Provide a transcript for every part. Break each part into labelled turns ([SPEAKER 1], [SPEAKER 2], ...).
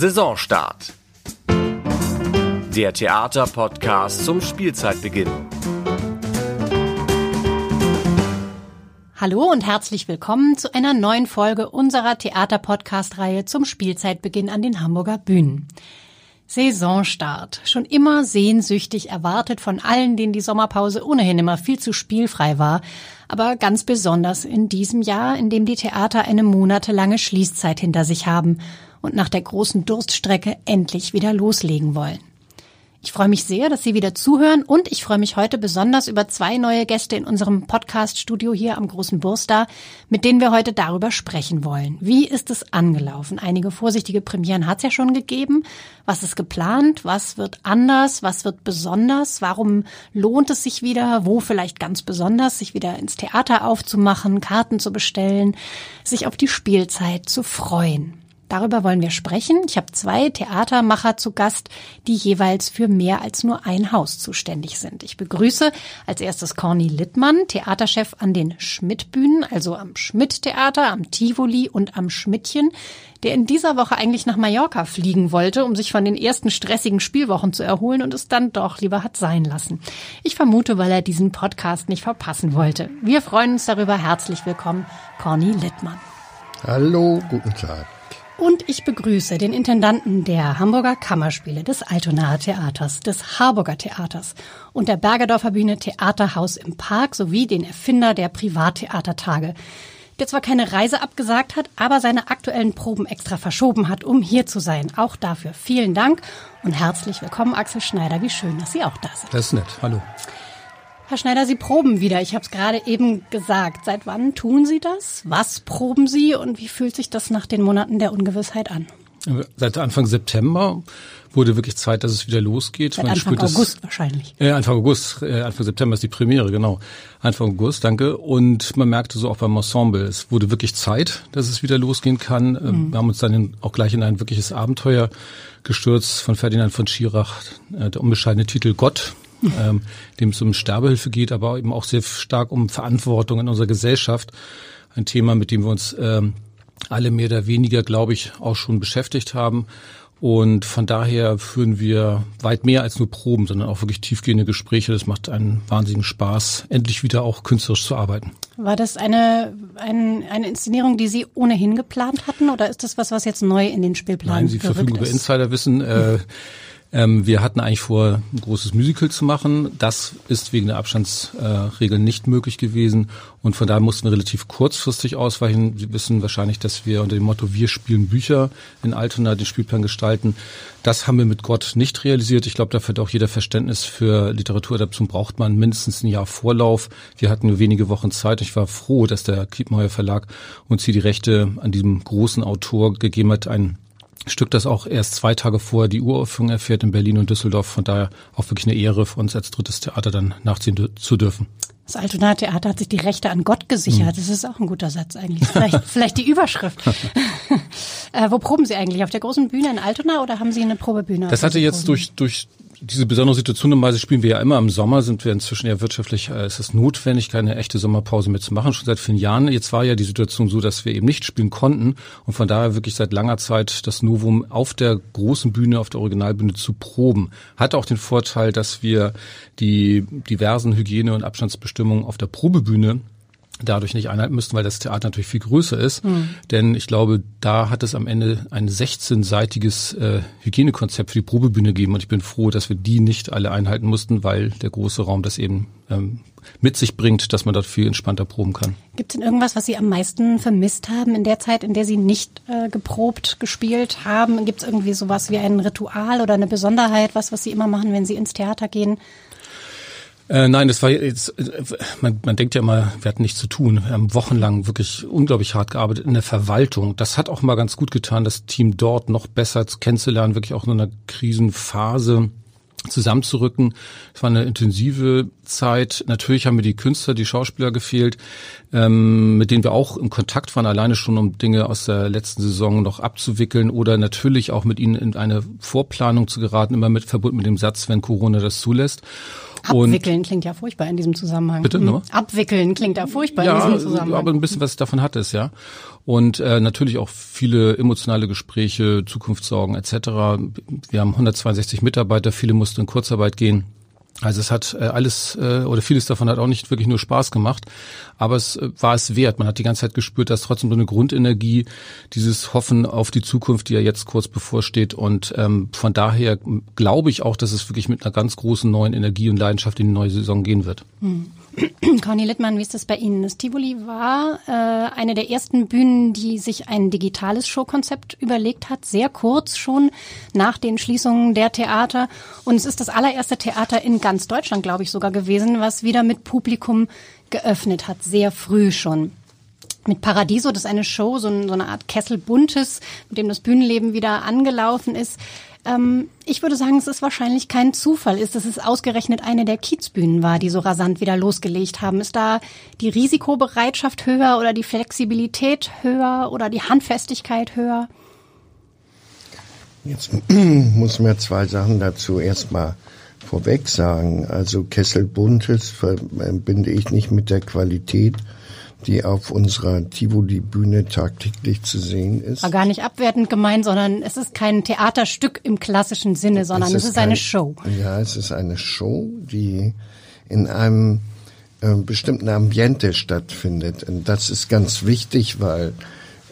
[SPEAKER 1] Saisonstart. Der Theaterpodcast zum Spielzeitbeginn.
[SPEAKER 2] Hallo und herzlich willkommen zu einer neuen Folge unserer Theaterpodcast-Reihe zum Spielzeitbeginn an den Hamburger Bühnen. Saisonstart. Schon immer sehnsüchtig erwartet von allen, denen die Sommerpause ohnehin immer viel zu spielfrei war. Aber ganz besonders in diesem Jahr, in dem die Theater eine monatelange Schließzeit hinter sich haben und nach der großen Durststrecke endlich wieder loslegen wollen. Ich freue mich sehr, dass Sie wieder zuhören und ich freue mich heute besonders über zwei neue Gäste in unserem Podcast-Studio hier am Großen Burstar, mit denen wir heute darüber sprechen wollen. Wie ist es angelaufen? Einige vorsichtige Premieren hat es ja schon gegeben. Was ist geplant? Was wird anders? Was wird besonders? Warum lohnt es sich wieder? Wo vielleicht ganz besonders, sich wieder ins Theater aufzumachen, Karten zu bestellen, sich auf die Spielzeit zu freuen? Darüber wollen wir sprechen. Ich habe zwei Theatermacher zu Gast, die jeweils für mehr als nur ein Haus zuständig sind. Ich begrüße als erstes Corny Littmann, Theaterchef an den Schmidt-Bühnen, also am Schmidt-Theater, am Tivoli und am Schmidtchen, der in dieser Woche eigentlich nach Mallorca fliegen wollte, um sich von den ersten stressigen Spielwochen zu erholen und es dann doch lieber hat sein lassen. Ich vermute, weil er diesen Podcast nicht verpassen wollte. Wir freuen uns darüber. Herzlich willkommen, Corny Littmann.
[SPEAKER 3] Hallo, guten Tag.
[SPEAKER 2] Und ich begrüße den Intendanten der Hamburger Kammerspiele, des Altonaer Theaters, des Harburger Theaters und der Bergerdorfer Bühne Theaterhaus im Park sowie den Erfinder der Privattheatertage, der zwar keine Reise abgesagt hat, aber seine aktuellen Proben extra verschoben hat, um hier zu sein. Auch dafür vielen Dank und herzlich willkommen, Axel Schneider. Wie schön, dass Sie auch da sind.
[SPEAKER 3] Das ist nett. Hallo.
[SPEAKER 2] Herr Schneider, Sie proben wieder. Ich habe es gerade eben gesagt. Seit wann tun Sie das? Was proben Sie und wie fühlt sich das nach den Monaten der Ungewissheit an?
[SPEAKER 3] Seit Anfang September wurde wirklich Zeit, dass es wieder losgeht.
[SPEAKER 2] Seit Man Anfang August das, wahrscheinlich.
[SPEAKER 3] Äh, Anfang August, äh, Anfang September ist die Premiere, genau. Anfang August, danke. Und man merkte so auch beim Ensemble, es wurde wirklich Zeit, dass es wieder losgehen kann. Ähm, mhm. Wir haben uns dann in, auch gleich in ein wirkliches Abenteuer gestürzt von Ferdinand von Schirach, äh, der unbescheidene Titel Gott ähm, dem es um Sterbehilfe geht, aber eben auch sehr stark um Verantwortung in unserer Gesellschaft. Ein Thema, mit dem wir uns ähm, alle mehr oder weniger, glaube ich, auch schon beschäftigt haben. Und von daher führen wir weit mehr als nur Proben, sondern auch wirklich tiefgehende Gespräche. Das macht einen wahnsinnigen Spaß, endlich wieder auch künstlerisch zu arbeiten.
[SPEAKER 2] War das eine, ein, eine Inszenierung, die Sie ohnehin geplant hatten oder ist das was, was jetzt neu in den Spielplan
[SPEAKER 3] Nein, Sie verfügen über Insiderwissen. Äh, ähm, wir hatten eigentlich vor, ein großes Musical zu machen. Das ist wegen der Abstandsregeln äh, nicht möglich gewesen. Und von daher mussten wir relativ kurzfristig ausweichen. Sie wissen wahrscheinlich, dass wir unter dem Motto Wir spielen Bücher in Altona den Spielplan gestalten. Das haben wir mit Gott nicht realisiert. Ich glaube, dafür hat auch jeder Verständnis für Literaturadaption braucht man mindestens ein Jahr Vorlauf. Wir hatten nur wenige Wochen Zeit. Ich war froh, dass der Kiepenheuer Verlag uns hier die Rechte an diesem großen Autor gegeben hat, ein Stück, das auch erst zwei Tage vor die Uraufführung erfährt in Berlin und Düsseldorf. Von daher auch wirklich eine Ehre für uns als drittes Theater dann nachziehen zu dürfen.
[SPEAKER 2] Das Altonaer Theater hat sich die Rechte an Gott gesichert. Mhm. Das ist auch ein guter Satz eigentlich. Vielleicht, vielleicht die Überschrift. äh, wo proben Sie eigentlich? Auf der großen Bühne in Altona oder haben Sie eine Probebühne?
[SPEAKER 3] Das hatte jetzt durch, durch diese besondere Situation normalerweise spielen wir ja immer im Sommer, sind wir inzwischen ja wirtschaftlich, äh, ist es notwendig, keine echte Sommerpause mehr zu machen, schon seit vielen Jahren. Jetzt war ja die Situation so, dass wir eben nicht spielen konnten und von daher wirklich seit langer Zeit das Novum auf der großen Bühne, auf der Originalbühne zu proben. Hat auch den Vorteil, dass wir die diversen Hygiene- und Abstandsbestimmungen auf der Probebühne dadurch nicht einhalten müssten, weil das Theater natürlich viel größer ist. Mhm. Denn ich glaube, da hat es am Ende ein 16-seitiges äh, Hygienekonzept für die Probebühne gegeben und ich bin froh, dass wir die nicht alle einhalten mussten, weil der große Raum das eben ähm, mit sich bringt, dass man dort viel entspannter proben kann.
[SPEAKER 2] Gibt es denn irgendwas, was Sie am meisten vermisst haben in der Zeit, in der Sie nicht äh, geprobt, gespielt haben? Gibt es irgendwie sowas wie ein Ritual oder eine Besonderheit, was, was Sie immer machen, wenn Sie ins Theater gehen?
[SPEAKER 3] Äh, nein, das war jetzt, äh, man, man denkt ja immer, wir hatten nichts zu tun. Wir haben wochenlang wirklich unglaublich hart gearbeitet in der Verwaltung. Das hat auch mal ganz gut getan, das Team dort noch besser kennenzulernen, wirklich auch in einer Krisenphase zusammenzurücken. Es war eine intensive Zeit. Natürlich haben mir die Künstler, die Schauspieler gefehlt, ähm, mit denen wir auch in Kontakt waren, alleine schon um Dinge aus der letzten Saison noch abzuwickeln oder natürlich auch mit ihnen in eine Vorplanung zu geraten, immer mit verbunden mit dem Satz, wenn Corona das zulässt.
[SPEAKER 2] Abwickeln klingt ja furchtbar in diesem Zusammenhang.
[SPEAKER 3] Bitte, nochmal?
[SPEAKER 2] Abwickeln klingt ja furchtbar
[SPEAKER 3] ja,
[SPEAKER 2] in diesem Zusammenhang.
[SPEAKER 3] aber ein bisschen was davon hat es, ja. Und äh, natürlich auch viele emotionale Gespräche, Zukunftssorgen etc. Wir haben 162 Mitarbeiter, viele mussten in Kurzarbeit gehen. Also es hat äh, alles äh, oder vieles davon hat auch nicht wirklich nur Spaß gemacht, aber es äh, war es wert. Man hat die ganze Zeit gespürt, dass trotzdem so eine Grundenergie, dieses Hoffen auf die Zukunft, die ja jetzt kurz bevorsteht. Und ähm, von daher glaube ich auch, dass es wirklich mit einer ganz großen neuen Energie und Leidenschaft in die neue Saison gehen wird.
[SPEAKER 2] Hm. Conny Littmann, wie ist das bei Ihnen? Das Tivoli war äh, eine der ersten Bühnen, die sich ein digitales Showkonzept überlegt hat, sehr kurz schon nach den Schließungen der Theater. Und es ist das allererste Theater in ganz Deutschland, glaube ich, sogar gewesen, was wieder mit Publikum geöffnet hat, sehr früh schon mit Paradiso, das ist eine Show, so, eine Art Kessel Buntes, mit dem das Bühnenleben wieder angelaufen ist. Ähm, ich würde sagen, es ist wahrscheinlich kein Zufall ist, dass es ausgerechnet eine der Kiezbühnen war, die so rasant wieder losgelegt haben. Ist da die Risikobereitschaft höher oder die Flexibilität höher oder die Handfestigkeit höher?
[SPEAKER 4] Jetzt muss man zwei Sachen dazu erstmal vorweg sagen. Also Kessel Buntes verbinde ich nicht mit der Qualität die auf unserer Tivoli-Bühne tagtäglich zu sehen ist.
[SPEAKER 2] War gar nicht abwertend gemeint, sondern es ist kein Theaterstück im klassischen Sinne, sondern es ist, es ist kein, eine Show.
[SPEAKER 4] Ja, es ist eine Show, die in einem äh, bestimmten Ambiente stattfindet. Und das ist ganz wichtig, weil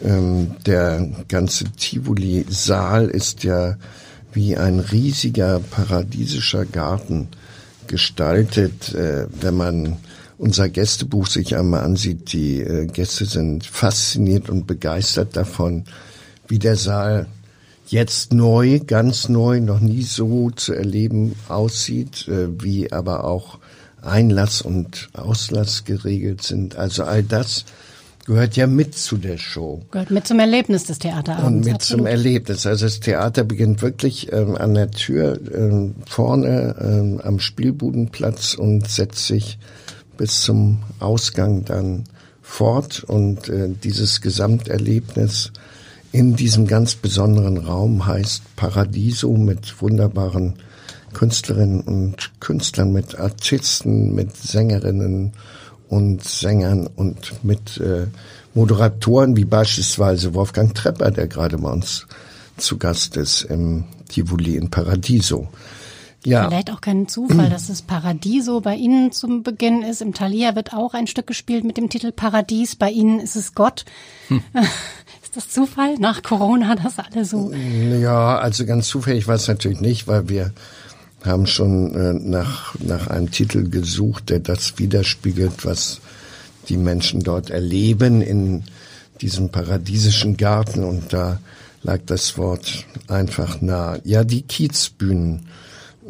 [SPEAKER 4] ähm, der ganze Tivoli-Saal ist ja wie ein riesiger paradiesischer Garten gestaltet, äh, wenn man unser Gästebuch sich einmal ansieht, die äh, Gäste sind fasziniert und begeistert davon, wie der Saal jetzt neu, ganz neu, noch nie so zu erleben aussieht, äh, wie aber auch Einlass und Auslass geregelt sind. Also all das gehört ja mit zu der Show.
[SPEAKER 2] Gehört mit zum Erlebnis des Theaterabends.
[SPEAKER 4] Und mit absolut. zum Erlebnis. Also das Theater beginnt wirklich ähm, an der Tür ähm, vorne ähm, am Spielbudenplatz und setzt sich bis zum Ausgang dann fort und äh, dieses Gesamterlebnis in diesem ganz besonderen Raum heißt Paradiso mit wunderbaren Künstlerinnen und Künstlern, mit Artisten, mit Sängerinnen und Sängern und mit äh, Moderatoren wie beispielsweise Wolfgang Trepper, der gerade bei uns zu Gast ist im Tivoli in Paradiso.
[SPEAKER 2] Ja. Vielleicht auch kein Zufall, dass es Paradiso bei Ihnen zum Beginn ist. Im Thalia wird auch ein Stück gespielt mit dem Titel Paradies. Bei Ihnen ist es Gott. Hm. Ist das Zufall? Nach Corona, das alle so?
[SPEAKER 4] Ja, also ganz zufällig war es natürlich nicht, weil wir haben schon äh, nach, nach einem Titel gesucht, der das widerspiegelt, was die Menschen dort erleben in diesem paradiesischen Garten. Und da lag das Wort einfach nah. Ja, die Kiezbühnen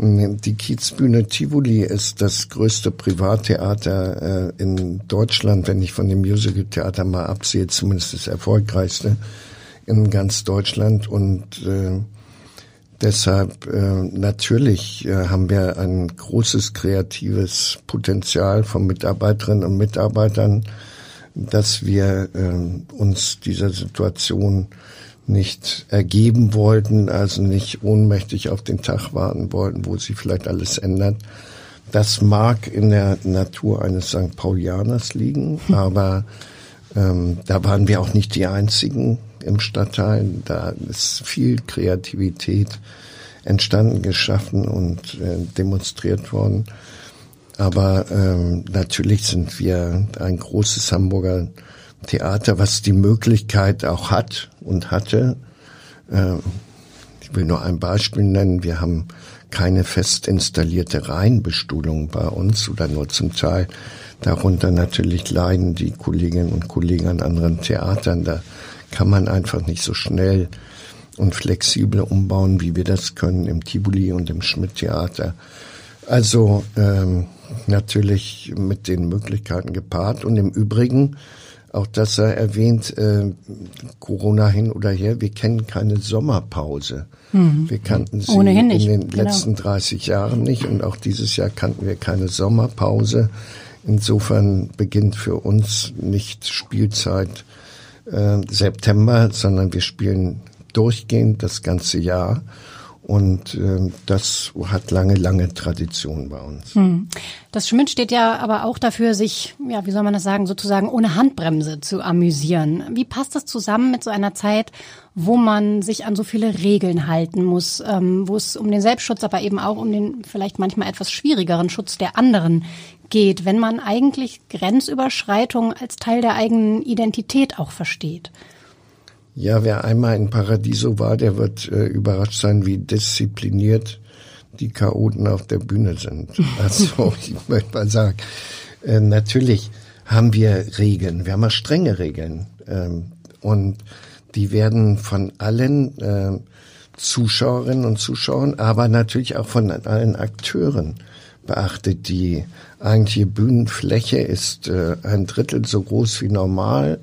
[SPEAKER 4] die Kiezbühne Tivoli ist das größte Privattheater äh, in Deutschland, wenn ich von dem Musicaltheater mal absehe, zumindest das erfolgreichste in ganz Deutschland. Und äh, deshalb äh, natürlich äh, haben wir ein großes kreatives Potenzial von Mitarbeiterinnen und Mitarbeitern, dass wir äh, uns dieser Situation nicht ergeben wollten, also nicht ohnmächtig auf den Tag warten wollten, wo sich vielleicht alles ändert. Das mag in der Natur eines St. Paulianers liegen, aber ähm, da waren wir auch nicht die Einzigen im Stadtteil. Da ist viel Kreativität entstanden, geschaffen und äh, demonstriert worden. Aber ähm, natürlich sind wir ein großes Hamburger Theater, was die Möglichkeit auch hat und hatte. Äh, ich will nur ein Beispiel nennen. Wir haben keine fest installierte Reihenbestuhlung bei uns oder nur zum Teil. Darunter natürlich leiden die Kolleginnen und Kollegen an anderen Theatern. Da kann man einfach nicht so schnell und flexibel umbauen, wie wir das können im Tivoli und im Schmidt-Theater. Also ähm, natürlich mit den Möglichkeiten gepaart. Und im Übrigen auch das sei erwähnt, äh, Corona hin oder her, wir kennen keine Sommerpause. Mhm. Wir kannten sie
[SPEAKER 2] Ohnehin
[SPEAKER 4] in den genau. letzten 30 Jahren nicht und auch dieses Jahr kannten wir keine Sommerpause. Insofern beginnt für uns nicht Spielzeit äh, September, sondern wir spielen durchgehend das ganze Jahr Und äh, das hat lange, lange Tradition bei uns. Hm.
[SPEAKER 2] Das Schmidt steht ja aber auch dafür, sich, ja, wie soll man das sagen, sozusagen ohne Handbremse zu amüsieren. Wie passt das zusammen mit so einer Zeit, wo man sich an so viele Regeln halten muss, ähm, wo es um den Selbstschutz, aber eben auch um den vielleicht manchmal etwas schwierigeren Schutz der anderen geht, wenn man eigentlich Grenzüberschreitung als Teil der eigenen Identität auch versteht?
[SPEAKER 4] Ja, wer einmal in Paradiso war, der wird äh, überrascht sein, wie diszipliniert die Chaoten auf der Bühne sind. Also ich möchte mal sagen, äh, natürlich haben wir Regeln, wir haben auch strenge Regeln ähm, und die werden von allen äh, Zuschauerinnen und Zuschauern, aber natürlich auch von allen Akteuren beachtet. Die eigentliche Bühnenfläche ist äh, ein Drittel so groß wie normal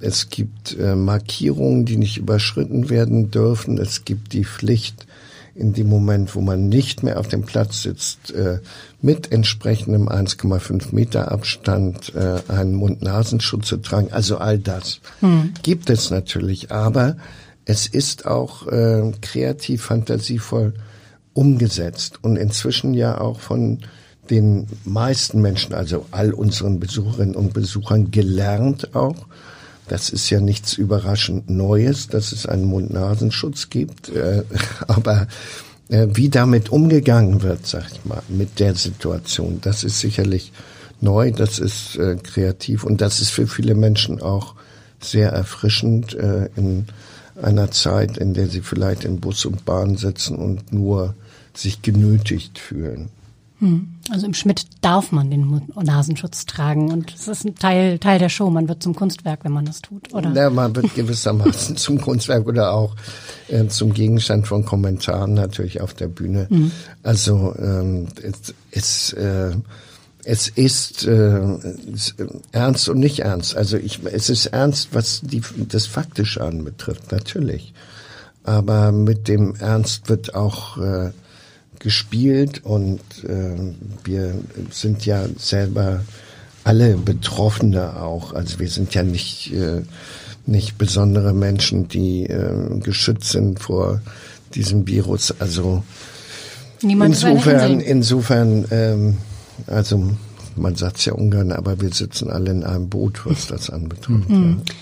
[SPEAKER 4] es gibt äh, Markierungen, die nicht überschritten werden dürfen. Es gibt die Pflicht, in dem Moment, wo man nicht mehr auf dem Platz sitzt, äh, mit entsprechendem 1,5 Meter Abstand äh, einen Mund-Nasenschutz zu tragen. Also all das hm. gibt es natürlich, aber es ist auch kreativ, fantasievoll umgesetzt und inzwischen ja auch von den meisten Menschen, also all unseren Besucherinnen und Besuchern gelernt auch. Das ist ja nichts überraschend Neues, dass es einen Mund-Nasenschutz gibt. Äh, aber äh, wie damit umgegangen wird, sag ich mal, mit der Situation, das ist sicherlich neu, das ist äh, kreativ und das ist für viele Menschen auch sehr erfrischend in einer Zeit, in der sie vielleicht in Bus und Bahn sitzen und nur sich genötigt fühlen.
[SPEAKER 2] Hm. Also im Schmidt darf man den Nasenschutz tragen und es ist ein Teil, Teil der Show. Man wird zum Kunstwerk, wenn man das tut, oder?
[SPEAKER 4] Ja, man wird gewissermaßen zum Kunstwerk oder auch äh, zum Gegenstand von Kommentaren natürlich auf der Bühne. Mhm. Also ähm, es, es, äh, es ist äh, ernst und nicht ernst. Also ich, es ist ernst, was die, das Faktische anbetrifft, natürlich. Aber mit dem Ernst wird auch äh, gespielt und äh, wir sind ja selber alle Betroffene auch. Also wir sind ja nicht, äh, nicht besondere Menschen, die äh, geschützt sind vor diesem Virus. Also Niemand insofern, insofern, ähm, also man sagt ja ungern, aber wir sitzen alle in einem Boot, was das anbetrifft. Mhm. Ja.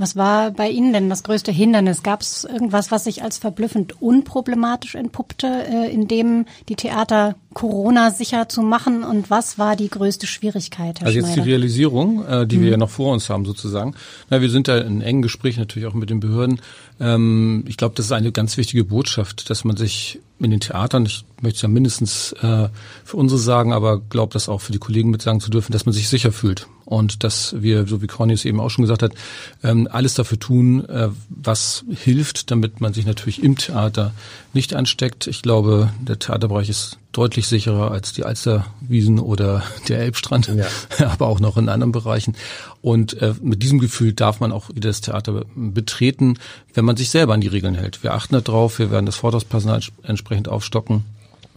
[SPEAKER 2] Was war bei Ihnen denn das größte Hindernis? Gab es irgendwas, was sich als verblüffend unproblematisch entpuppte, äh, in dem die Theater Corona sicher zu machen? Und was war die größte Schwierigkeit,
[SPEAKER 3] Herr Also jetzt die Realisierung, äh, die mhm. wir ja noch vor uns haben sozusagen. Na, wir sind da in engen Gespräch natürlich auch mit den Behörden. Ähm, ich glaube, das ist eine ganz wichtige Botschaft, dass man sich in den Theatern, ich möchte es ja mindestens äh, für unsere sagen, aber glaube das auch für die Kollegen mit sagen zu dürfen, dass man sich sicher fühlt und dass wir, so wie es eben auch schon gesagt hat, ähm, alles dafür tun, äh, was hilft, damit man sich natürlich im Theater nicht ansteckt. Ich glaube, der Theaterbereich ist deutlich sicherer als die Alsterwiesen oder der Elbstrand, ja. aber auch noch in anderen Bereichen. Und äh, mit diesem Gefühl darf man auch wieder das Theater betreten, wenn man sich selber an die Regeln hält. Wir achten darauf, wir werden das Vortragspersonal entsprechend aufstocken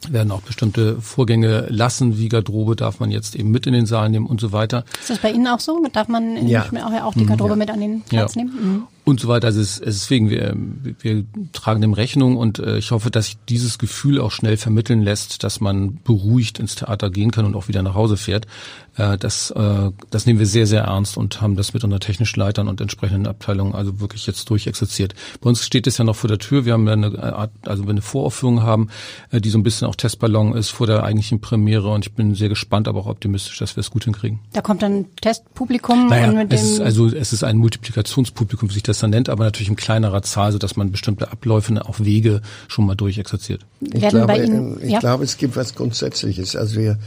[SPEAKER 3] werden auch bestimmte Vorgänge lassen, wie Garderobe darf man jetzt eben mit in den Saal nehmen und so weiter.
[SPEAKER 2] Ist das bei Ihnen auch so? Darf man in ja. auch, auch die Garderobe ja. mit an den Platz ja. nehmen? Mhm
[SPEAKER 3] und so weiter. Also es ist, deswegen, wir, wir tragen dem Rechnung und äh, ich hoffe, dass sich dieses Gefühl auch schnell vermitteln lässt, dass man beruhigt ins Theater gehen kann und auch wieder nach Hause fährt. Äh, das, äh, das nehmen wir sehr, sehr ernst und haben das mit unseren technischen Leitern und entsprechenden Abteilungen also wirklich jetzt durchexerziert. Bei uns steht es ja noch vor der Tür. Wir haben ja eine Art, also eine Voraufführung haben, äh, die so ein bisschen auch Testballon ist vor der eigentlichen Premiere und ich bin sehr gespannt, aber auch optimistisch, dass wir es gut hinkriegen.
[SPEAKER 2] Da kommt dann Testpublikum
[SPEAKER 3] naja, und mit es ist, also es ist ein Multiplikationspublikum, wie sich das nennt, aber natürlich in kleinerer Zahl, so dass man bestimmte Abläufe, auch Wege schon mal durchexerziert.
[SPEAKER 4] Ich, glaube, Ihnen, ich ja? glaube, es gibt was Grundsätzliches. Also wir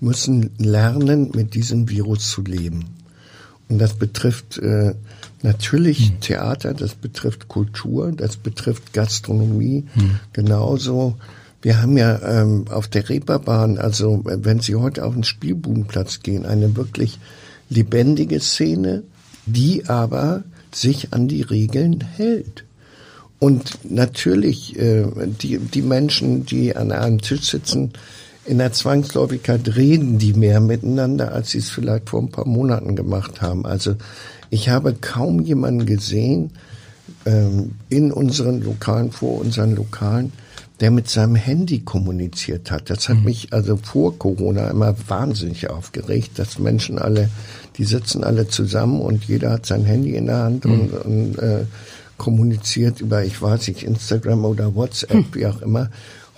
[SPEAKER 4] müssen lernen, mit diesem Virus zu leben. Und das betrifft äh, natürlich hm. Theater, das betrifft Kultur, das betrifft Gastronomie hm. genauso. Wir haben ja ähm, auf der Reeperbahn, also wenn Sie heute auf den Spielbudenplatz gehen, eine wirklich lebendige Szene, die aber sich an die Regeln hält. Und natürlich, äh, die, die Menschen, die an einem Tisch sitzen, in der Zwangsläufigkeit reden die mehr miteinander, als sie es vielleicht vor ein paar Monaten gemacht haben. Also ich habe kaum jemanden gesehen, ähm, in unseren Lokalen, vor unseren Lokalen, der mit seinem Handy kommuniziert hat. Das hat mhm. mich also vor Corona immer wahnsinnig aufgeregt, dass Menschen alle, die sitzen alle zusammen und jeder hat sein Handy in der Hand mhm. und, und äh, kommuniziert über, ich weiß nicht, Instagram oder WhatsApp, mhm. wie auch immer.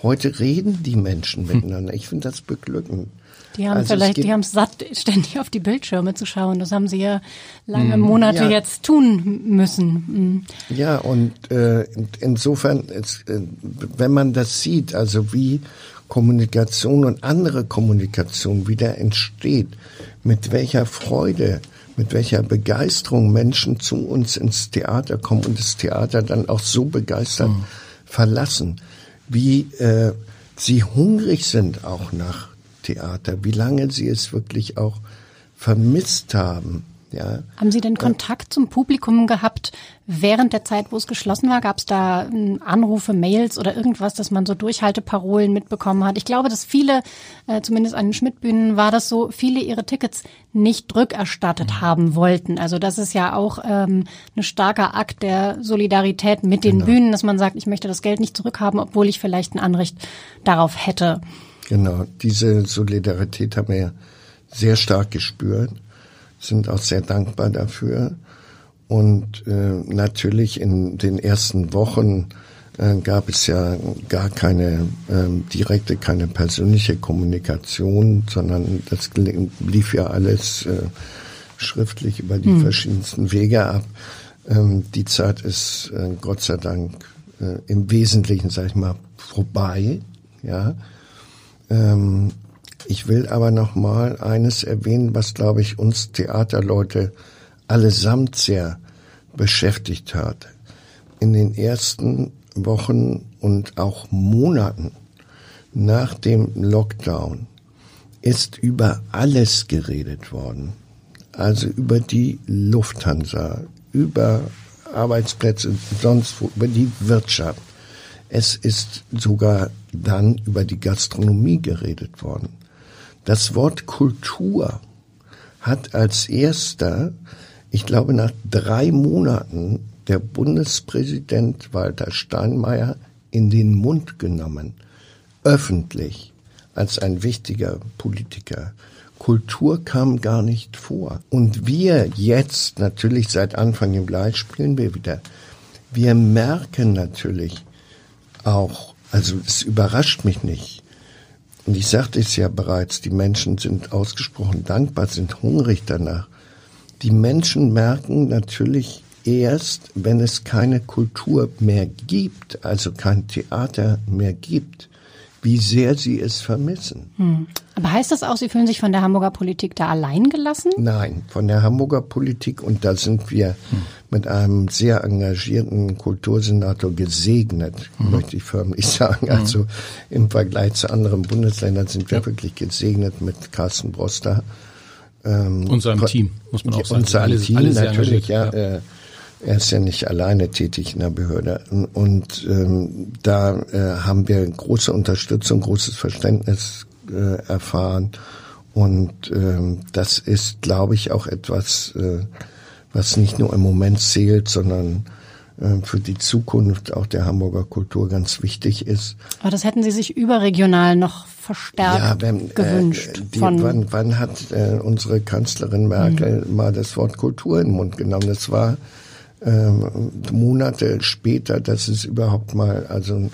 [SPEAKER 4] Heute reden die Menschen hm. miteinander. Ich finde das beglückend.
[SPEAKER 2] Die haben also vielleicht, die haben es satt, ständig auf die Bildschirme zu schauen. Das haben sie ja lange hm, Monate ja. jetzt tun müssen.
[SPEAKER 4] Hm. Ja, und äh, insofern, äh, wenn man das sieht, also wie Kommunikation und andere Kommunikation wieder entsteht, mit welcher Freude, mit welcher Begeisterung Menschen zu uns ins Theater kommen und das Theater dann auch so begeistert mhm. verlassen, wie äh, sie hungrig sind auch nach Theater, wie lange sie es wirklich auch vermisst haben. Ja.
[SPEAKER 2] Haben Sie denn Kontakt zum Publikum gehabt während der Zeit, wo es geschlossen war? Gab es da hm, Anrufe, Mails oder irgendwas, dass man so Durchhalteparolen mitbekommen hat? Ich glaube, dass viele, äh, zumindest an den Schmidtbühnen war das so, viele ihre Tickets nicht rückerstattet mhm. haben wollten. Also das ist ja auch ähm, ein starker Akt der Solidarität mit den genau. Bühnen, dass man sagt, ich möchte das Geld nicht zurückhaben, obwohl ich vielleicht ein Anrecht darauf hätte.
[SPEAKER 4] Genau, diese Solidarität haben wir sehr stark gespürt, sind auch sehr dankbar dafür. Und äh, natürlich in den ersten Wochen äh, gab es ja gar keine äh, direkte, keine persönliche Kommunikation, sondern das lief ja alles äh, schriftlich über die hm. verschiedensten Wege ab. Ähm, die Zeit ist äh, Gott sei Dank äh, im Wesentlichen, sag ich mal, vorbei. Ja, ähm, ich will aber noch mal eines erwähnen, was glaube ich uns Theaterleute allesamt sehr beschäftigt hat. In den ersten Wochen und auch Monaten nach dem Lockdown ist über alles geredet worden. Also über die Lufthansa, über Arbeitsplätze, sonst wo, über die Wirtschaft. Es ist sogar dann über die Gastronomie geredet worden. Das Wort Kultur hat als erster, ich glaube nach drei Monaten, der Bundespräsident Walter Steinmeier in den Mund genommen, öffentlich, als ein wichtiger Politiker. Kultur kam gar nicht vor. Und wir jetzt, natürlich seit Anfang Juli spielen wir wieder, wir merken natürlich, auch, also es überrascht mich nicht. Und ich sagte es ja bereits, die Menschen sind ausgesprochen dankbar, sind hungrig danach. Die Menschen merken natürlich erst, wenn es keine Kultur mehr gibt, also kein Theater mehr gibt, wie sehr sie es vermissen. Hm.
[SPEAKER 2] Aber heißt das auch, Sie fühlen sich von der Hamburger Politik da allein gelassen?
[SPEAKER 4] Nein, von der Hamburger Politik und da sind wir hm. Mit einem sehr engagierten Kultursenator gesegnet, hm. möchte ich förmlich sagen. Hm. Also im Vergleich zu anderen Bundesländern sind wir ja. wirklich gesegnet mit Carsten Broster.
[SPEAKER 3] Ähm, und seinem Team, muss man auch sagen.
[SPEAKER 4] Und seinem Team alle natürlich, ja. ja. Äh, er ist ja nicht alleine tätig in der Behörde. Und ähm, da äh, haben wir große Unterstützung, großes Verständnis äh, erfahren. Und ähm, das ist, glaube ich, auch etwas, äh, was nicht nur im Moment zählt, sondern äh, für die Zukunft auch der Hamburger Kultur ganz wichtig ist.
[SPEAKER 2] Aber das hätten Sie sich überregional noch verstärkt ja, wenn, äh, gewünscht.
[SPEAKER 4] Äh, die, wann, wann hat äh, unsere Kanzlerin Merkel mhm. mal das Wort Kultur in den Mund genommen? Das war ähm, Monate später, dass es überhaupt mal, also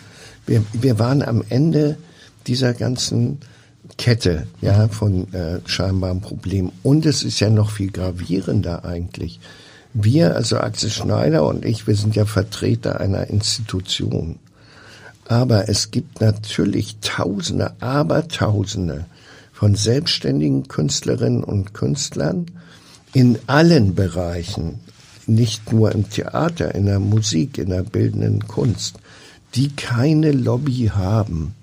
[SPEAKER 4] wir, wir waren am Ende dieser ganzen Kette, ja, von äh, scheinbarem Problem. Und es ist ja noch viel gravierender eigentlich. Wir, also Axel Schneider und ich, wir sind ja Vertreter einer Institution. Aber es gibt natürlich Tausende, Abertausende von selbstständigen Künstlerinnen und Künstlern in allen Bereichen, nicht nur im Theater, in der Musik, in der bildenden Kunst, die keine Lobby haben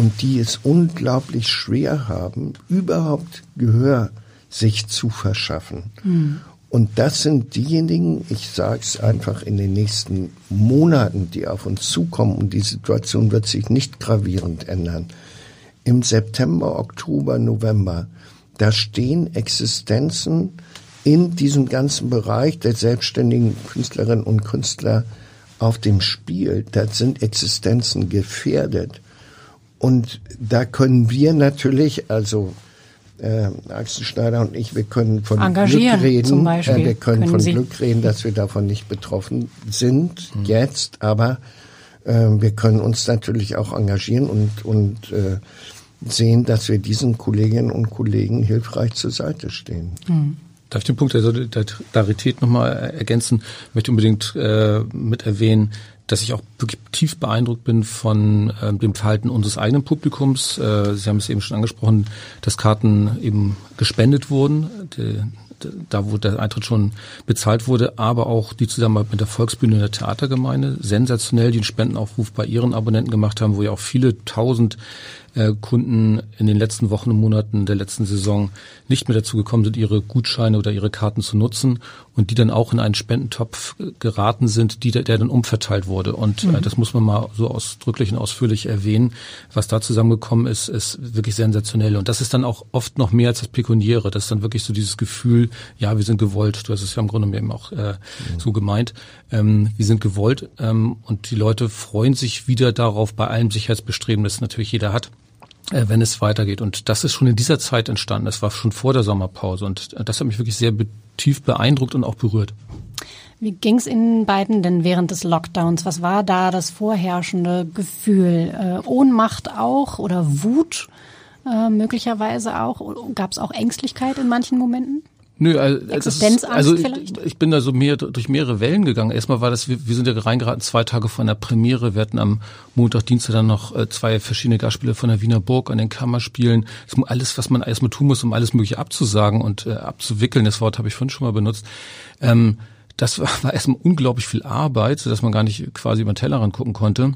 [SPEAKER 4] und die es unglaublich schwer haben, überhaupt Gehör sich zu verschaffen. Mhm. Und das sind diejenigen, ich sage es einfach in den nächsten Monaten, die auf uns zukommen, und die Situation wird sich nicht gravierend ändern. Im September, Oktober, November, da stehen Existenzen in diesem ganzen Bereich der selbstständigen Künstlerinnen und Künstler auf dem Spiel, da sind Existenzen gefährdet. Und da können wir natürlich, also äh, Axel Schneider und ich, wir können von Glück reden. Zum Beispiel. Äh, wir können, können von Sie? Glück reden, dass wir davon nicht betroffen sind mhm. jetzt, aber äh, wir können uns natürlich auch engagieren und, und äh, sehen, dass wir diesen Kolleginnen und Kollegen hilfreich zur Seite stehen. Mhm.
[SPEAKER 3] Darf ich den Punkt der Solidarität nochmal ergänzen? Ich möchte unbedingt äh, mit erwähnen, dass ich auch wirklich tief beeindruckt bin von äh, dem Verhalten unseres eigenen Publikums. Äh, Sie haben es eben schon angesprochen, dass Karten eben gespendet wurden. Die, da wo der Eintritt schon bezahlt wurde, aber auch die Zusammenarbeit mit der Volksbühne der Theatergemeinde, sensationell, einen Spendenaufruf bei ihren Abonnenten gemacht haben, wo ja auch viele tausend äh, Kunden in den letzten Wochen und Monaten der letzten Saison nicht mehr dazu gekommen sind, ihre Gutscheine oder ihre Karten zu nutzen und die dann auch in einen Spendentopf geraten sind, die, der, dann umverteilt wurde. Und äh, mhm. äh, das muss man mal so ausdrücklich und ausführlich erwähnen. Was da zusammengekommen ist, ist wirklich sensationell. Und das ist dann auch oft noch mehr als das Pekuniäre. Das ist dann wirklich so dieses Gefühl, ja, wir sind gewollt. Du hast es ja im Grunde eben auch äh, mhm. so gemeint. Ähm, wir sind gewollt ähm, und die Leute freuen sich wieder darauf bei allem Sicherheitsbestreben, das natürlich jeder hat wenn es weitergeht. Und das ist schon in dieser Zeit entstanden. Das war schon vor der Sommerpause. Und äh, das hat mich wirklich sehr tief beeindruckt und auch berührt.
[SPEAKER 2] Wie ging es Ihnen beiden denn während des Lockdowns? Was war da das vorherrschende Gefühl? Äh, Ohnmacht auch oder Wut äh, möglicherweise auch? Gab es auch Ängstlichkeit in manchen Momenten?
[SPEAKER 3] Nö, also, Existenzangst also vielleicht? ich bin da so mehr durch mehrere Wellen gegangen. Erstmal war das, wir, wir sind ja reingeraten zwei Tage vor einer Premiere. Wir hatten am Montag, Dienstag dann noch äh, zwei verschiedene Gastspiele von der Wiener Burg an den Kammerspielen. Das alles, was man erstmal tun muss, um alles Mögliche abzusagen und äh, abzuwickeln. Das Wort habe ich vorhin schon mal benutzt. Ähm, das war, war erstmal unglaublich viel Arbeit, sodass man gar nicht quasi über den Tellerrand gucken konnte.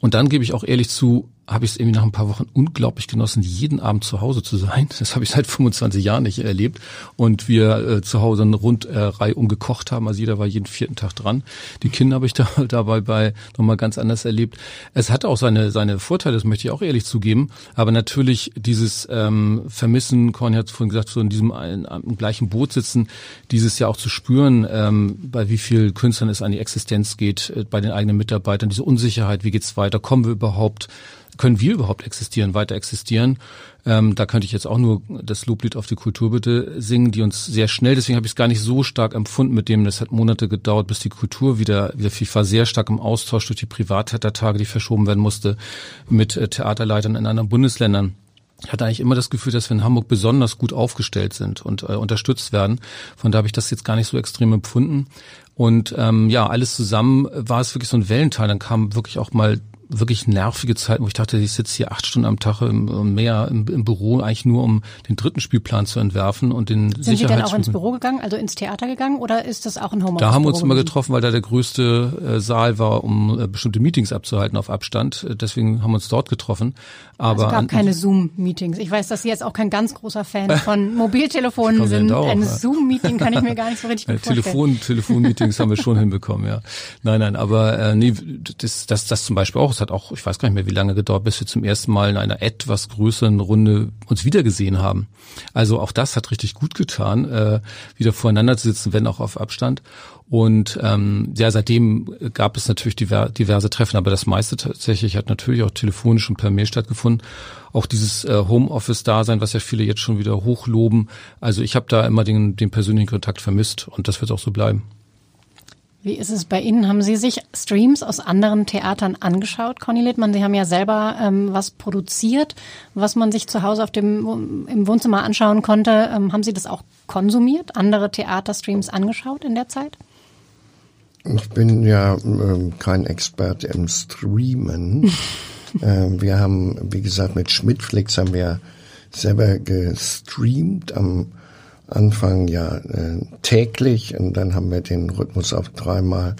[SPEAKER 3] Und dann gebe ich auch ehrlich zu, habe ich es irgendwie nach ein paar Wochen unglaublich genossen, jeden Abend zu Hause zu sein. Das habe ich seit 25 Jahren nicht erlebt. Und wir äh, zu Hause eine Rundreihe äh, umgekocht haben. Also jeder war jeden vierten Tag dran. Die Kinder habe ich da, dabei bei nochmal ganz anders erlebt. Es hat auch seine, seine Vorteile, das möchte ich auch ehrlich zugeben. Aber natürlich dieses ähm, Vermissen, Conny hat vorhin gesagt, so in diesem ein, im gleichen Boot sitzen, dieses ja auch zu spüren, ähm, bei wie vielen Künstlern es an die Existenz geht, äh, bei den eigenen Mitarbeitern, diese Unsicherheit, wie geht's weiter, kommen wir überhaupt können wir überhaupt existieren, weiter existieren? Ähm, da könnte ich jetzt auch nur das Loblied auf die Kultur bitte singen, die uns sehr schnell, deswegen habe ich es gar nicht so stark empfunden mit dem, das hat Monate gedauert, bis die Kultur wieder, wieder viel war sehr stark im Austausch durch die Privattätertage, die verschoben werden musste, mit äh, Theaterleitern in anderen Bundesländern. Ich hatte eigentlich immer das Gefühl, dass wir in Hamburg besonders gut aufgestellt sind und äh, unterstützt werden. Von da habe ich das jetzt gar nicht so extrem empfunden. Und ähm, ja, alles zusammen war es wirklich so ein Wellenteil. Dann kam wirklich auch mal wirklich nervige Zeiten, wo ich dachte, ich sitze hier acht Stunden am Tag im, mehr im, im, Büro, eigentlich nur um den dritten Spielplan zu entwerfen und den
[SPEAKER 2] Sind Sie denn auch ins Büro gegangen, also ins Theater gegangen oder ist das auch ein Homeoffice?
[SPEAKER 3] Da haben wir uns immer getroffen, weil da der größte äh, Saal war, um äh, bestimmte Meetings abzuhalten auf Abstand. Deswegen haben wir uns dort getroffen. Aber
[SPEAKER 2] also es gab keine Zoom-Meetings. Ich weiß, dass Sie jetzt auch kein ganz großer Fan von Mobiltelefonen sind. Auch, Ein ja. Zoom-Meeting kann ich mir gar nicht so richtig gut
[SPEAKER 3] Telefon,
[SPEAKER 2] vorstellen.
[SPEAKER 3] Telefon-Meetings haben wir schon hinbekommen, ja. Nein, nein, aber äh, nee, das, das, das zum Beispiel auch. Es hat auch, ich weiß gar nicht mehr, wie lange gedauert, bis wir zum ersten Mal in einer etwas größeren Runde uns wiedergesehen haben. Also auch das hat richtig gut getan, äh, wieder voreinander zu sitzen, wenn auch auf Abstand. Und ähm, ja, seitdem gab es natürlich diver diverse Treffen, aber das meiste tatsächlich hat natürlich auch telefonisch und per Mail stattgefunden. Auch dieses äh, Homeoffice-Dasein, was ja viele jetzt schon wieder hochloben. Also ich habe da immer den, den persönlichen Kontakt vermisst und das wird auch so bleiben.
[SPEAKER 2] Wie ist es bei Ihnen? Haben Sie sich Streams aus anderen Theatern angeschaut, Conny Littmann? Sie haben ja selber ähm, was produziert, was man sich zu Hause auf dem, im Wohnzimmer anschauen konnte. Ähm, haben Sie das auch konsumiert, andere Theaterstreams angeschaut in der Zeit?
[SPEAKER 4] Ich bin ja äh, kein Experte im Streamen. äh, wir haben, wie gesagt, mit Schmidtflix haben wir selber gestreamt am Anfang ja äh, täglich und dann haben wir den Rhythmus auf dreimal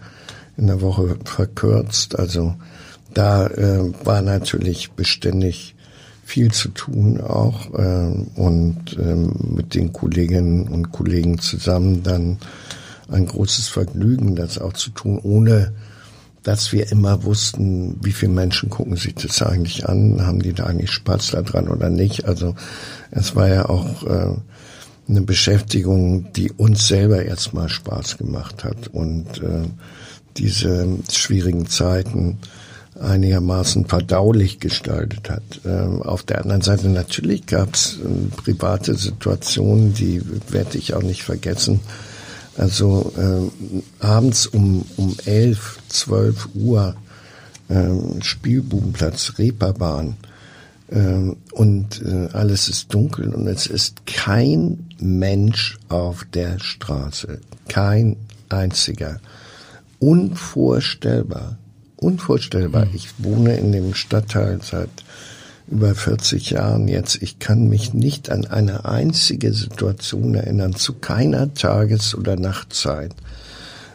[SPEAKER 4] in der Woche verkürzt. Also da äh, war natürlich beständig viel zu tun auch äh, und äh, mit den Kolleginnen und Kollegen zusammen dann ein großes Vergnügen, das auch zu tun, ohne dass wir immer wussten, wie viele Menschen gucken sich das eigentlich an, haben die da eigentlich Spaß daran oder nicht. Also es war ja auch äh, eine Beschäftigung, die uns selber erstmal Spaß gemacht hat und äh, diese schwierigen Zeiten einigermaßen verdaulich gestaltet hat. Ähm, auf der anderen Seite natürlich gab es äh, private Situationen, die werde ich auch nicht vergessen. Also äh, abends um, um elf, zwölf Uhr äh, Spielbubenplatz, Reeperbahn und äh, alles ist dunkel und es ist kein Mensch auf der Straße, kein einziger. Unvorstellbar unvorstellbar. Mhm. Ich wohne in dem Stadtteil seit über 40 Jahren jetzt. Ich kann mich nicht an eine einzige Situation erinnern, zu keiner Tages- oder Nachtzeit,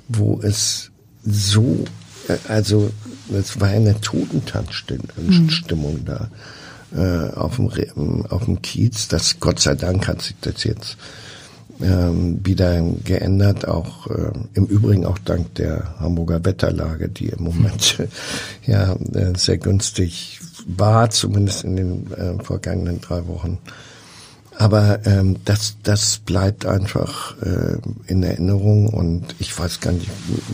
[SPEAKER 4] wo es so, äh, also es war eine Totentanzstimmung mhm. da äh, auf, dem, auf dem Kiez. Das Gott sei Dank hat sich das jetzt ähm, wieder geändert, auch äh, im Übrigen auch dank der Hamburger Wetterlage, die im Moment ja äh, sehr günstig war, zumindest in den äh, vergangenen drei Wochen. Aber ähm, das, das bleibt einfach äh, in Erinnerung und ich weiß gar nicht,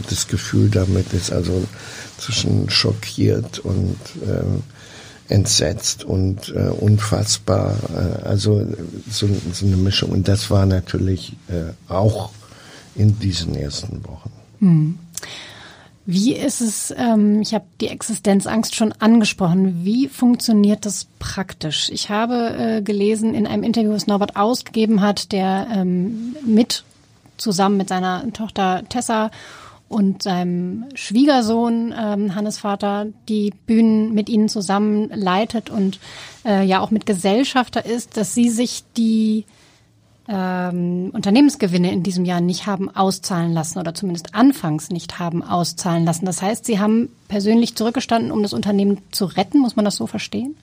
[SPEAKER 4] das Gefühl damit ist also zwischen schockiert und ähm, entsetzt und äh, unfassbar. Äh, also so, so eine Mischung. Und das war natürlich äh, auch in diesen ersten Wochen. Hm.
[SPEAKER 2] Wie ist es, ähm, ich habe die Existenzangst schon angesprochen, wie funktioniert das praktisch? Ich habe äh, gelesen in einem Interview, das Norbert ausgegeben hat, der ähm, mit zusammen mit seiner Tochter Tessa und seinem Schwiegersohn ähm, Hannes Vater die Bühnen mit ihnen zusammen leitet und äh, ja auch mit Gesellschafter ist, dass sie sich die ähm, Unternehmensgewinne in diesem Jahr nicht haben auszahlen lassen oder zumindest anfangs nicht haben auszahlen lassen. Das heißt, sie haben persönlich zurückgestanden, um das Unternehmen zu retten. Muss man das so verstehen?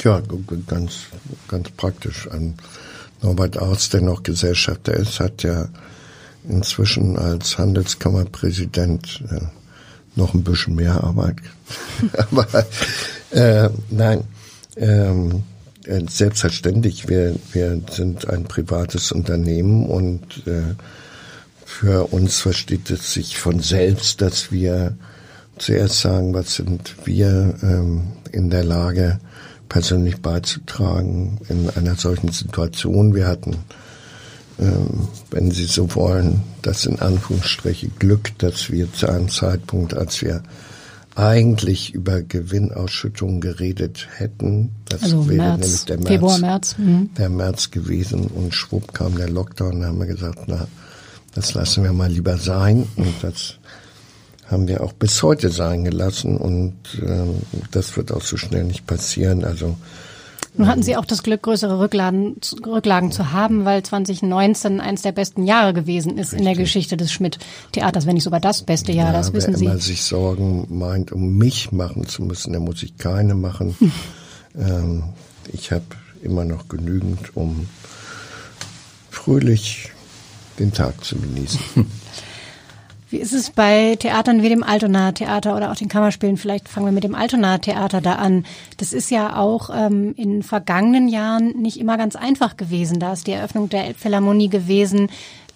[SPEAKER 4] Ja, ganz, ganz praktisch. Ein Norbert Arzt, der noch Gesellschafter ist, hat ja inzwischen als Handelskammerpräsident äh, noch ein bisschen mehr Arbeit. Aber äh, nein, ähm, äh, selbstverständlich, wir, wir sind ein privates Unternehmen und äh, für uns versteht es sich von selbst, dass wir zuerst sagen, was sind wir ähm, in der Lage persönlich beizutragen in einer solchen Situation. Wir hatten wenn Sie so wollen, das in Anführungsstriche Glück, dass wir zu einem Zeitpunkt, als wir eigentlich über Gewinnausschüttungen geredet hätten, das
[SPEAKER 2] also wäre März, nämlich der März, Februar, März.
[SPEAKER 4] Mhm. der März gewesen und schwupp kam der Lockdown, da haben wir gesagt, na, das lassen wir mal lieber sein und das haben wir auch bis heute sein gelassen und äh, das wird auch so schnell nicht passieren. Also
[SPEAKER 2] nun hatten Sie auch das Glück, größere Rücklagen, Rücklagen zu haben, weil 2019 eines der besten Jahre gewesen ist Richtig. in der Geschichte des Schmidt-Theaters, wenn nicht sogar das beste Jahr, ja, das wissen wer Sie.
[SPEAKER 4] Wenn man sich Sorgen meint, um mich machen zu müssen, dann muss ich keine machen. ähm, ich habe immer noch genügend, um fröhlich den Tag zu genießen.
[SPEAKER 2] Wie ist es bei Theatern wie dem Altonaer Theater oder auch den Kammerspielen? Vielleicht fangen wir mit dem Altonaer Theater da an. Das ist ja auch ähm, in vergangenen Jahren nicht immer ganz einfach gewesen. Da ist die Eröffnung der Elbphilharmonie gewesen,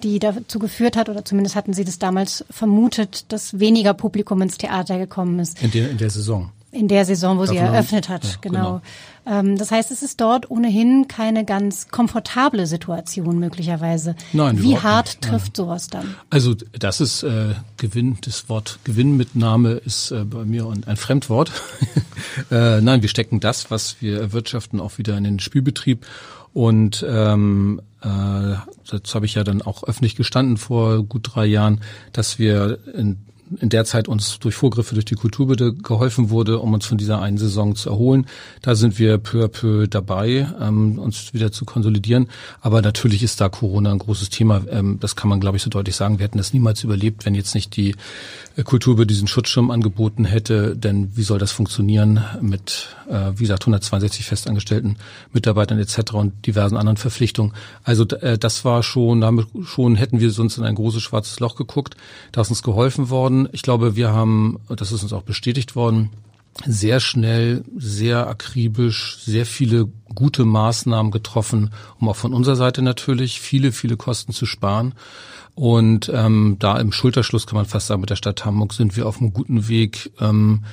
[SPEAKER 2] die dazu geführt hat, oder zumindest hatten Sie das damals vermutet, dass weniger Publikum ins Theater gekommen ist.
[SPEAKER 3] In der, in der Saison.
[SPEAKER 2] In der Saison, wo sie eröffnet hat, ja, genau. genau. Ähm, das heißt, es ist dort ohnehin keine ganz komfortable Situation möglicherweise. Nein, Wie hart nicht. trifft Nein. sowas dann?
[SPEAKER 3] Also das ist äh, Gewinn, das Wort Gewinnmitnahme ist äh, bei mir ein Fremdwort. äh, nein, wir stecken das, was wir erwirtschaften, auch wieder in den Spielbetrieb. Und ähm, äh, das habe ich ja dann auch öffentlich gestanden vor gut drei Jahren, dass wir in in der Zeit uns durch Vorgriffe durch die Kulturbütte geholfen wurde, um uns von dieser einen Saison zu erholen. Da sind wir peu à peu dabei, ähm, uns wieder zu konsolidieren. Aber natürlich ist da Corona ein großes Thema. Ähm, das kann man, glaube ich, so deutlich sagen. Wir hätten das niemals überlebt, wenn jetzt nicht die äh, Kulturbütte diesen Schutzschirm angeboten hätte. Denn wie soll das funktionieren mit, äh, wie gesagt, 162 festangestellten Mitarbeitern etc. und diversen anderen Verpflichtungen? Also äh, das war schon, damit schon hätten wir sonst in ein großes schwarzes Loch geguckt. Da ist uns geholfen worden. Ich glaube, wir haben, das ist uns auch bestätigt worden, sehr schnell, sehr akribisch, sehr viele gute Maßnahmen getroffen, um auch von unserer Seite natürlich viele, viele Kosten zu sparen. Und ähm, da im Schulterschluss kann man fast sagen, mit der Stadt Hamburg sind wir auf einem guten Weg. Ähm,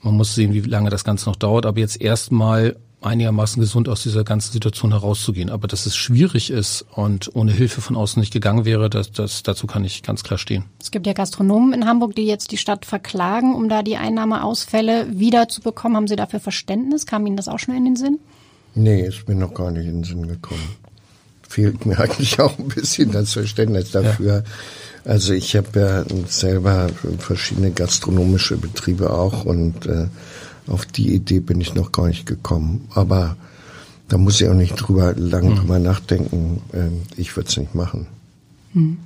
[SPEAKER 3] man muss sehen, wie lange das Ganze noch dauert, aber jetzt erstmal einigermaßen gesund aus dieser ganzen Situation herauszugehen. Aber dass es schwierig ist und ohne Hilfe von außen nicht gegangen wäre, das, das, dazu kann ich ganz klar stehen.
[SPEAKER 2] Es gibt ja Gastronomen in Hamburg, die jetzt die Stadt verklagen, um da die Einnahmeausfälle wiederzubekommen. Haben Sie dafür Verständnis? Kam Ihnen das auch schon in den Sinn?
[SPEAKER 4] Nee, ist mir noch gar nicht in den Sinn gekommen. Fehlt mir eigentlich auch ein bisschen das Verständnis dafür. Ja. Also ich habe ja selber verschiedene gastronomische Betriebe auch und äh, auf die Idee bin ich noch gar nicht gekommen. Aber da muss ich auch nicht drüber lang mhm. drüber nachdenken. Ähm, ich würde es nicht machen.
[SPEAKER 2] Mhm.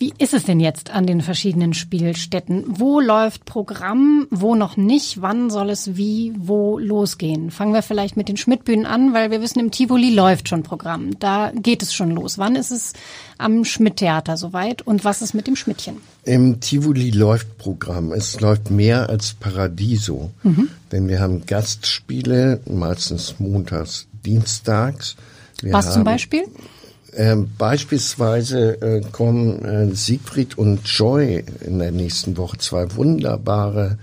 [SPEAKER 2] Wie ist es denn jetzt an den verschiedenen Spielstätten? Wo läuft Programm, wo noch nicht? Wann soll es wie, wo losgehen? Fangen wir vielleicht mit den Schmidtbühnen an, weil wir wissen, im Tivoli läuft schon Programm. Da geht es schon los. Wann ist es am Schmidt-Theater soweit und was ist mit dem Schmidtchen?
[SPEAKER 4] Im Tivoli läuft Programm. Es läuft mehr als Paradiso, mhm. denn wir haben Gastspiele, meistens montags, dienstags.
[SPEAKER 2] Wir was zum Beispiel?
[SPEAKER 4] Ähm, beispielsweise äh, kommen äh, Siegfried und Joy in der nächsten Woche, zwei wunderbare,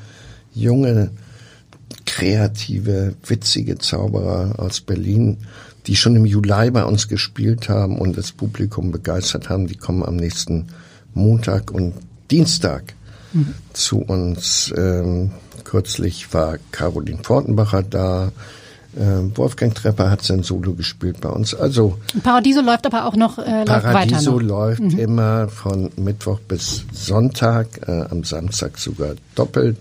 [SPEAKER 4] junge, kreative, witzige Zauberer aus Berlin, die schon im Juli bei uns gespielt haben und das Publikum begeistert haben. Die kommen am nächsten Montag und Dienstag mhm. zu uns. Ähm, kürzlich war Caroline Fortenbacher da. Ähm, Wolfgang Trepper hat sein Solo gespielt bei uns. Also
[SPEAKER 2] Paradiso läuft aber auch noch äh, läuft
[SPEAKER 4] Paradiso noch. läuft mhm. immer von Mittwoch bis Sonntag, äh, am Samstag sogar doppelt.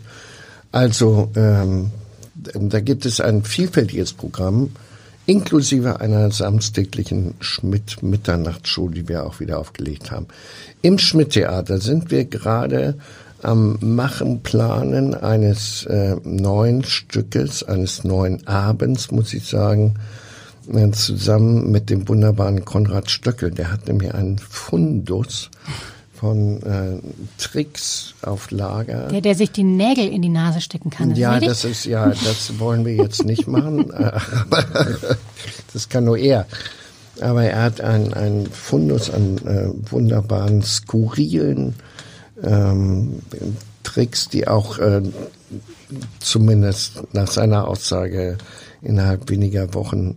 [SPEAKER 4] Also ähm, da gibt es ein vielfältiges Programm, inklusive einer samstäglichen Schmidt-Mitternachtsshow, die wir auch wieder aufgelegt haben. Im Schmidt-Theater sind wir gerade am Machen, Planen eines äh, neuen Stückes, eines neuen Abends, muss ich sagen, äh, zusammen mit dem wunderbaren Konrad Stöckel. Der hat nämlich einen Fundus von äh, Tricks auf Lager.
[SPEAKER 2] Der, der sich die Nägel in die Nase stecken kann.
[SPEAKER 4] Ist ja, das ist ja, das wollen wir jetzt nicht machen. aber das kann nur er. Aber er hat einen Fundus an äh, wunderbaren, skurrilen ähm, Tricks, die auch äh, zumindest nach seiner Aussage innerhalb weniger Wochen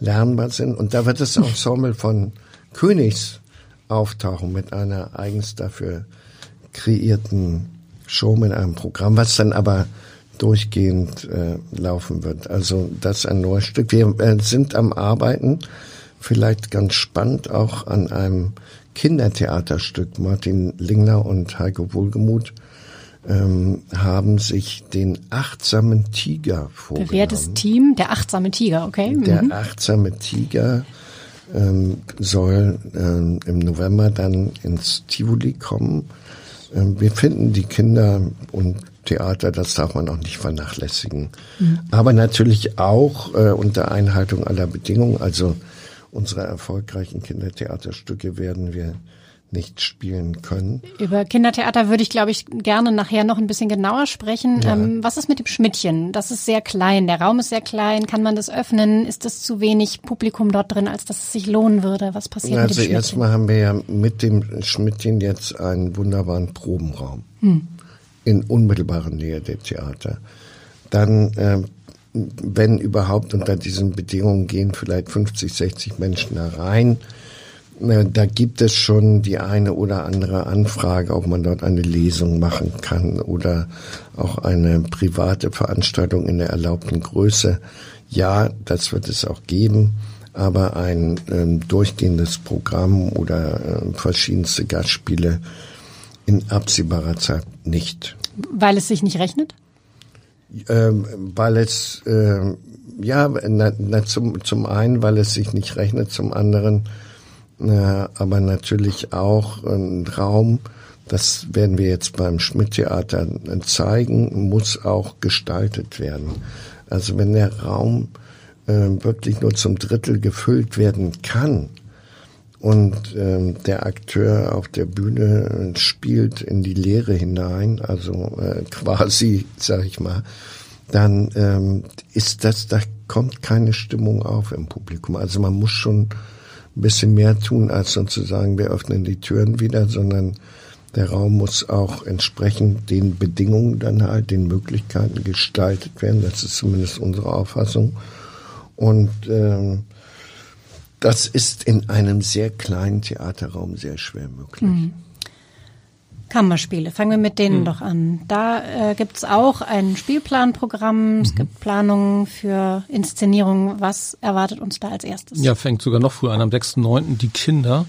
[SPEAKER 4] lernbar sind. Und da wird das Ensemble von Königs auftauchen mit einer eigens dafür kreierten Show mit einem Programm, was dann aber durchgehend äh, laufen wird. Also das ist ein neues Stück. Wir äh, sind am Arbeiten, vielleicht ganz spannend auch an einem Kindertheaterstück. Martin Lingner und Heiko Wohlgemuth ähm, haben sich den achtsamen Tiger vorgenommen.
[SPEAKER 2] Bewährtes Team, der achtsame Tiger, okay.
[SPEAKER 4] Der mhm. achtsame Tiger ähm, soll ähm, im November dann ins Tivoli kommen. Ähm, wir finden die Kinder und Theater, das darf man auch nicht vernachlässigen. Mhm. Aber natürlich auch äh, unter Einhaltung aller Bedingungen. Also unsere erfolgreichen Kindertheaterstücke werden wir nicht spielen können.
[SPEAKER 2] Über Kindertheater würde ich, glaube ich, gerne nachher noch ein bisschen genauer sprechen. Ja. Ähm, was ist mit dem Schmidtchen? Das ist sehr klein. Der Raum ist sehr klein. Kann man das öffnen? Ist das zu wenig Publikum dort drin, als dass es sich lohnen würde? Was passiert
[SPEAKER 4] also
[SPEAKER 2] mit dem
[SPEAKER 4] Also erstmal haben wir ja mit dem Schmidtchen jetzt einen wunderbaren Probenraum hm. in unmittelbarer Nähe der Theater. Dann äh, wenn überhaupt unter diesen Bedingungen gehen vielleicht 50, 60 Menschen da rein. Äh, da gibt es schon die eine oder andere Anfrage, ob man dort eine Lesung machen kann oder auch eine private Veranstaltung in der erlaubten Größe. Ja, das wird es auch geben, aber ein ähm, durchgehendes Programm oder äh, verschiedenste Gastspiele in absehbarer Zeit nicht.
[SPEAKER 2] Weil es sich nicht rechnet?
[SPEAKER 4] Ähm, weil es äh, ja na, na, zum zum einen, weil es sich nicht rechnet, zum anderen, äh, aber natürlich auch ein Raum. Das werden wir jetzt beim Schmidt-Theater zeigen, muss auch gestaltet werden. Also wenn der Raum äh, wirklich nur zum Drittel gefüllt werden kann und ähm, der Akteur auf der Bühne spielt in die Leere hinein, also äh, quasi, sag ich mal, dann ähm, ist das, da kommt keine Stimmung auf im Publikum. Also man muss schon ein bisschen mehr tun, als sozusagen wir öffnen die Türen wieder, sondern der Raum muss auch entsprechend den Bedingungen dann halt, den Möglichkeiten gestaltet werden. Das ist zumindest unsere Auffassung. Und ähm, das ist in einem sehr kleinen Theaterraum sehr schwer möglich. Mhm.
[SPEAKER 2] Kammerspiele. Fangen wir mit denen hm. doch an. Da äh, gibt es auch ein Spielplanprogramm, mhm. es gibt Planungen für Inszenierungen. Was erwartet uns da als erstes?
[SPEAKER 3] Ja, fängt sogar noch früher an, am 6.9. Die Kinder.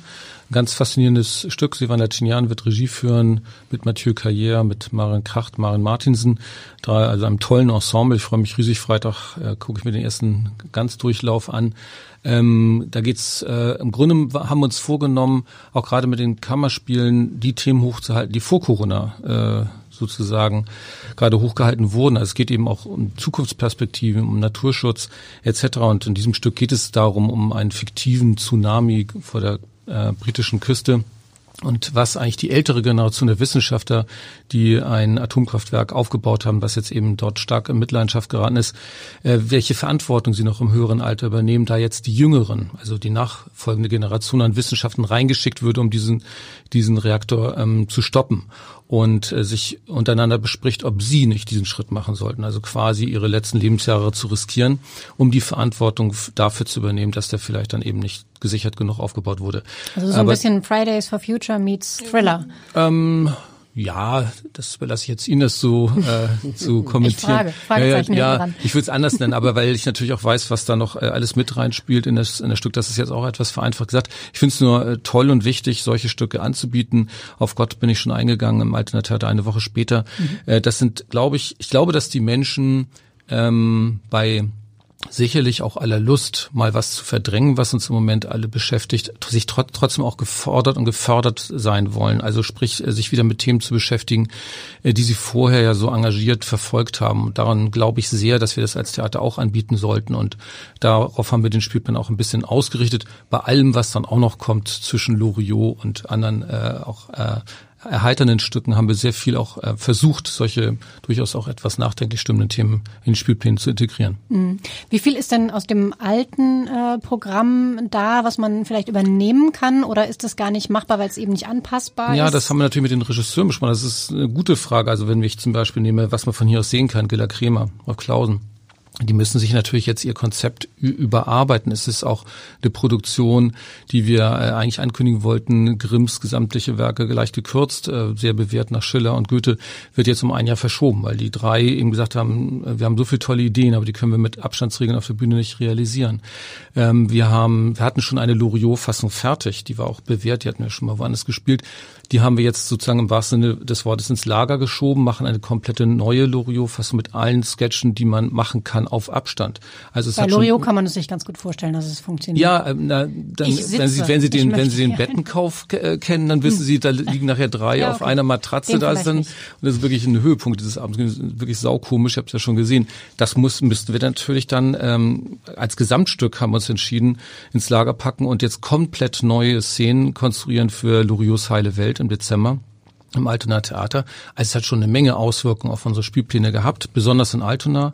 [SPEAKER 3] Ganz faszinierendes Stück. Sivan Lacinian wird Regie führen mit Mathieu Carrière, mit Maren Kracht, Maren Martinsen. Drei, also einem tollen Ensemble. Ich freue mich riesig. Freitag äh, gucke ich mir den ersten Ganzdurchlauf an. Ähm, da geht's äh, im Grunde haben wir uns vorgenommen, auch gerade mit den Kammerspielen die Themen hochzuhalten, die vor Corona äh, sozusagen gerade hochgehalten wurden. Also es geht eben auch um Zukunftsperspektiven, um Naturschutz etc. Und in diesem Stück geht es darum, um einen fiktiven Tsunami vor der äh, britischen Küste. Und was eigentlich die ältere Generation der Wissenschaftler, die ein Atomkraftwerk aufgebaut haben, was jetzt eben dort stark in Mitleidenschaft geraten ist, äh, welche Verantwortung sie noch im höheren Alter übernehmen, da jetzt die Jüngeren, also die nachfolgende Generation an Wissenschaften reingeschickt würde, um diesen, diesen Reaktor ähm, zu stoppen und äh, sich untereinander bespricht, ob sie nicht diesen Schritt machen sollten, also quasi ihre letzten Lebensjahre zu riskieren, um die Verantwortung dafür zu übernehmen, dass der vielleicht dann eben nicht gesichert genug aufgebaut wurde.
[SPEAKER 2] Also so Aber, ein bisschen Fridays for Future meets Thriller.
[SPEAKER 3] Ähm, ja, das überlasse ich jetzt Ihnen, das so äh, zu kommentieren.
[SPEAKER 2] Ich frage,
[SPEAKER 3] ja, ja, ja ich würde es anders nennen, aber weil ich natürlich auch weiß, was da noch äh, alles mit reinspielt in das, in das Stück, das ist jetzt auch etwas vereinfacht gesagt. Ich finde es nur äh, toll und wichtig, solche Stücke anzubieten. Auf Gott bin ich schon eingegangen im Alternative eine Woche später. Mhm. Äh, das sind, glaube ich, ich glaube, dass die Menschen ähm, bei sicherlich auch aller Lust, mal was zu verdrängen, was uns im Moment alle beschäftigt, sich tr trotzdem auch gefordert und gefördert sein wollen. Also sprich, äh, sich wieder mit Themen zu beschäftigen, äh, die sie vorher ja so engagiert verfolgt haben. Daran glaube ich sehr, dass wir das als Theater auch anbieten sollten. Und darauf haben wir den Spielplan auch ein bisschen ausgerichtet. Bei allem, was dann auch noch kommt zwischen Loriot und anderen äh, auch äh, erheiternden Stücken haben wir sehr viel auch äh, versucht, solche durchaus auch etwas nachdenklich stimmenden Themen in den Spielplänen zu integrieren.
[SPEAKER 2] Mhm. Wie viel ist denn aus dem alten äh, Programm da, was man vielleicht übernehmen kann oder ist das gar nicht machbar, weil es eben nicht anpassbar
[SPEAKER 3] ja,
[SPEAKER 2] ist?
[SPEAKER 3] Ja, das haben wir natürlich mit den Regisseuren besprochen. Das ist eine gute Frage. Also wenn ich zum Beispiel nehme, was man von hier aus sehen kann, Gilla Kremer, auf Klausen die müssen sich natürlich jetzt ihr Konzept überarbeiten. Es ist auch eine Produktion, die wir äh, eigentlich ankündigen wollten. Grimms gesamtliche Werke leicht gekürzt, äh, sehr bewährt nach Schiller und Goethe, wird jetzt um ein Jahr verschoben, weil die drei eben gesagt haben, äh, wir haben so viele tolle Ideen, aber die können wir mit Abstandsregeln auf der Bühne nicht realisieren. Ähm, wir haben, wir hatten schon eine Loriot-Fassung fertig, die war auch bewährt, die hatten wir schon mal woanders gespielt. Die haben wir jetzt sozusagen im wahrsten Sinne des Wortes ins Lager geschoben, machen eine komplette neue Loriot-Fassung mit allen Sketchen, die man machen kann auf Abstand.
[SPEAKER 2] Also es Bei Loriot kann man es sich ganz gut vorstellen, dass es funktioniert.
[SPEAKER 3] Ja, ähm, na, dann, wenn Sie, wenn Sie den, wenn Sie den Bettenkauf äh, kennen, dann wissen Sie, da liegen nachher drei ja, okay. auf einer Matratze den da ist dann, und das ist wirklich ein Höhepunkt dieses Abends, wirklich saukomisch, ich habe es ja schon gesehen. Das muss, müssten wir natürlich dann ähm, als Gesamtstück haben wir uns entschieden, ins Lager packen und jetzt komplett neue Szenen konstruieren für Loriots Heile Welt im Dezember im Altonaer Theater. Also es hat schon eine Menge Auswirkungen auf unsere Spielpläne gehabt, besonders in Altona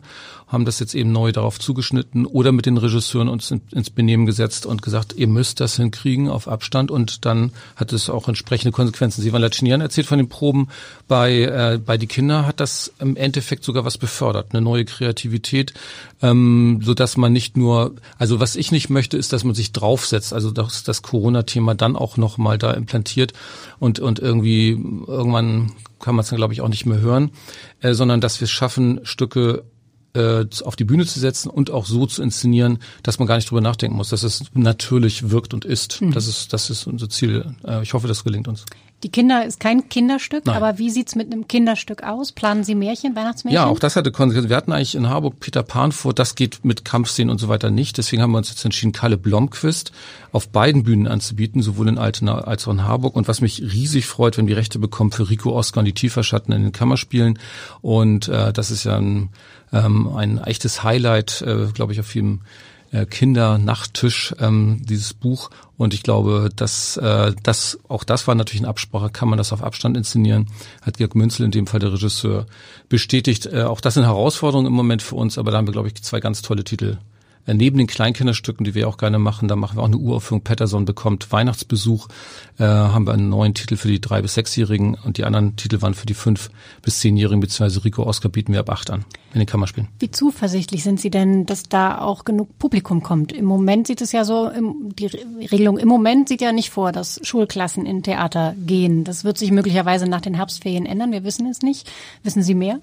[SPEAKER 3] haben das jetzt eben neu darauf zugeschnitten oder mit den Regisseuren uns ins Benehmen gesetzt und gesagt, ihr müsst das hinkriegen auf Abstand. Und dann hat es auch entsprechende Konsequenzen. Sie waren Lacinian erzählt von den Proben. Bei, äh, bei die Kinder hat das im Endeffekt sogar was befördert, eine neue Kreativität, ähm, so dass man nicht nur, also was ich nicht möchte, ist, dass man sich draufsetzt, also dass das Corona-Thema dann auch nochmal da implantiert und, und irgendwie irgendwann kann man es dann, glaube ich, auch nicht mehr hören, äh, sondern dass wir es schaffen, Stücke äh, auf die Bühne zu setzen und auch so zu inszenieren, dass man gar nicht drüber nachdenken muss, dass es natürlich wirkt und ist. Mhm. Das ist das ist unser Ziel. Äh, ich hoffe, das gelingt uns.
[SPEAKER 2] Die Kinder ist kein Kinderstück, Nein. aber wie sieht's mit einem Kinderstück aus? Planen Sie Märchen, Weihnachtsmärchen?
[SPEAKER 3] Ja, auch das hatte Konsequenzen. Wir hatten eigentlich in Harburg Peter Pan vor, das geht mit Kampfszenen und so weiter nicht. Deswegen haben wir uns jetzt entschieden, Kalle Blomquist auf beiden Bühnen anzubieten, sowohl in Altena als auch in Harburg. Und was mich riesig freut, wenn wir Rechte bekommen für Rico Oscar und die Tieferschatten in den Kammerspielen. Und äh, das ist ja ein, ähm, ein echtes Highlight, äh, glaube ich, auf jedem äh, Kindernachttisch, ähm, dieses Buch. Und ich glaube, dass äh, das auch das war natürlich eine Absprache. Kann man das auf Abstand inszenieren? Hat Georg Münzel in dem Fall der Regisseur bestätigt. Äh, auch das sind Herausforderungen im Moment für uns, aber da haben wir glaube ich zwei ganz tolle Titel neben den Kleinkinderstücken, die wir auch gerne machen, da machen wir auch eine Uraufführung. Patterson bekommt Weihnachtsbesuch. Äh, haben wir einen neuen Titel für die drei bis sechsjährigen und die anderen Titel waren für die fünf bis zehnjährigen beziehungsweise Rico Oscar bieten wir ab acht an in den Kammerspielen.
[SPEAKER 2] Wie zuversichtlich sind Sie denn, dass da auch genug Publikum kommt? Im Moment sieht es ja so, die Regelung im Moment sieht ja nicht vor, dass Schulklassen in Theater gehen. Das wird sich möglicherweise nach den Herbstferien ändern. Wir wissen es nicht. Wissen Sie mehr?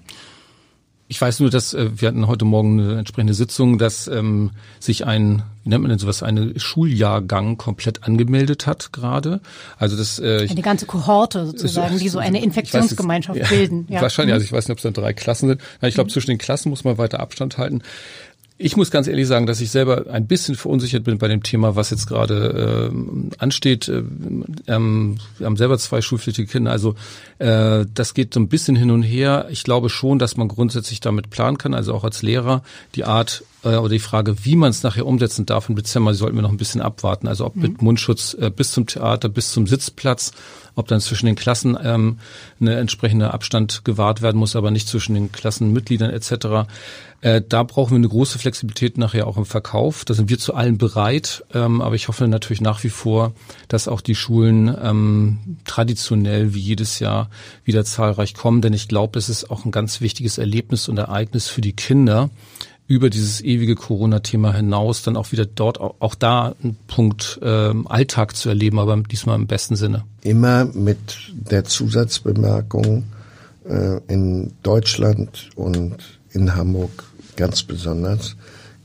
[SPEAKER 3] Ich weiß nur, dass äh, wir hatten heute Morgen eine entsprechende Sitzung, dass ähm, sich ein, wie nennt man denn sowas, eine Schuljahrgang komplett angemeldet hat gerade. Also das äh,
[SPEAKER 2] eine ganze Kohorte sozusagen, die so eine Infektionsgemeinschaft
[SPEAKER 3] jetzt,
[SPEAKER 2] bilden.
[SPEAKER 3] Ja. Wahrscheinlich, also ich weiß nicht, ob es dann drei Klassen sind. Ich glaube, mhm. zwischen den Klassen muss man weiter Abstand halten. Ich muss ganz ehrlich sagen, dass ich selber ein bisschen verunsichert bin bei dem Thema, was jetzt gerade äh, ansteht. Ähm, wir haben selber zwei schulpflichtige Kinder, also äh, das geht so ein bisschen hin und her. Ich glaube schon, dass man grundsätzlich damit planen kann, also auch als Lehrer die Art äh, oder die Frage, wie man es nachher umsetzen darf im Dezember, sollten wir noch ein bisschen abwarten. Also ob mhm. mit Mundschutz äh, bis zum Theater, bis zum Sitzplatz ob dann zwischen den Klassen ähm, eine entsprechende Abstand gewahrt werden muss, aber nicht zwischen den Klassenmitgliedern etc. Äh, da brauchen wir eine große Flexibilität nachher auch im Verkauf. Da sind wir zu allen bereit, ähm, aber ich hoffe natürlich nach wie vor, dass auch die Schulen ähm, traditionell wie jedes Jahr wieder zahlreich kommen, denn ich glaube, es ist auch ein ganz wichtiges Erlebnis und Ereignis für die Kinder, über dieses ewige Corona-Thema hinaus dann auch wieder dort auch, da einen Punkt ähm, Alltag zu erleben, aber diesmal im besten Sinne.
[SPEAKER 4] Immer mit der Zusatzbemerkung äh, in Deutschland und in Hamburg ganz besonders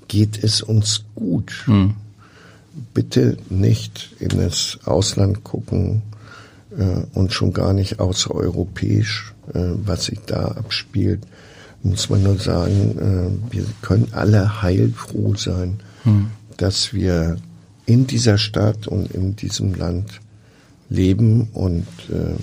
[SPEAKER 4] geht es uns gut. Hm. Bitte nicht in das Ausland gucken äh, und schon gar nicht außereuropäisch, äh, was sich da abspielt muss man nur sagen, äh, wir können alle heilfroh sein, hm. dass wir in dieser Stadt und in diesem Land leben und äh,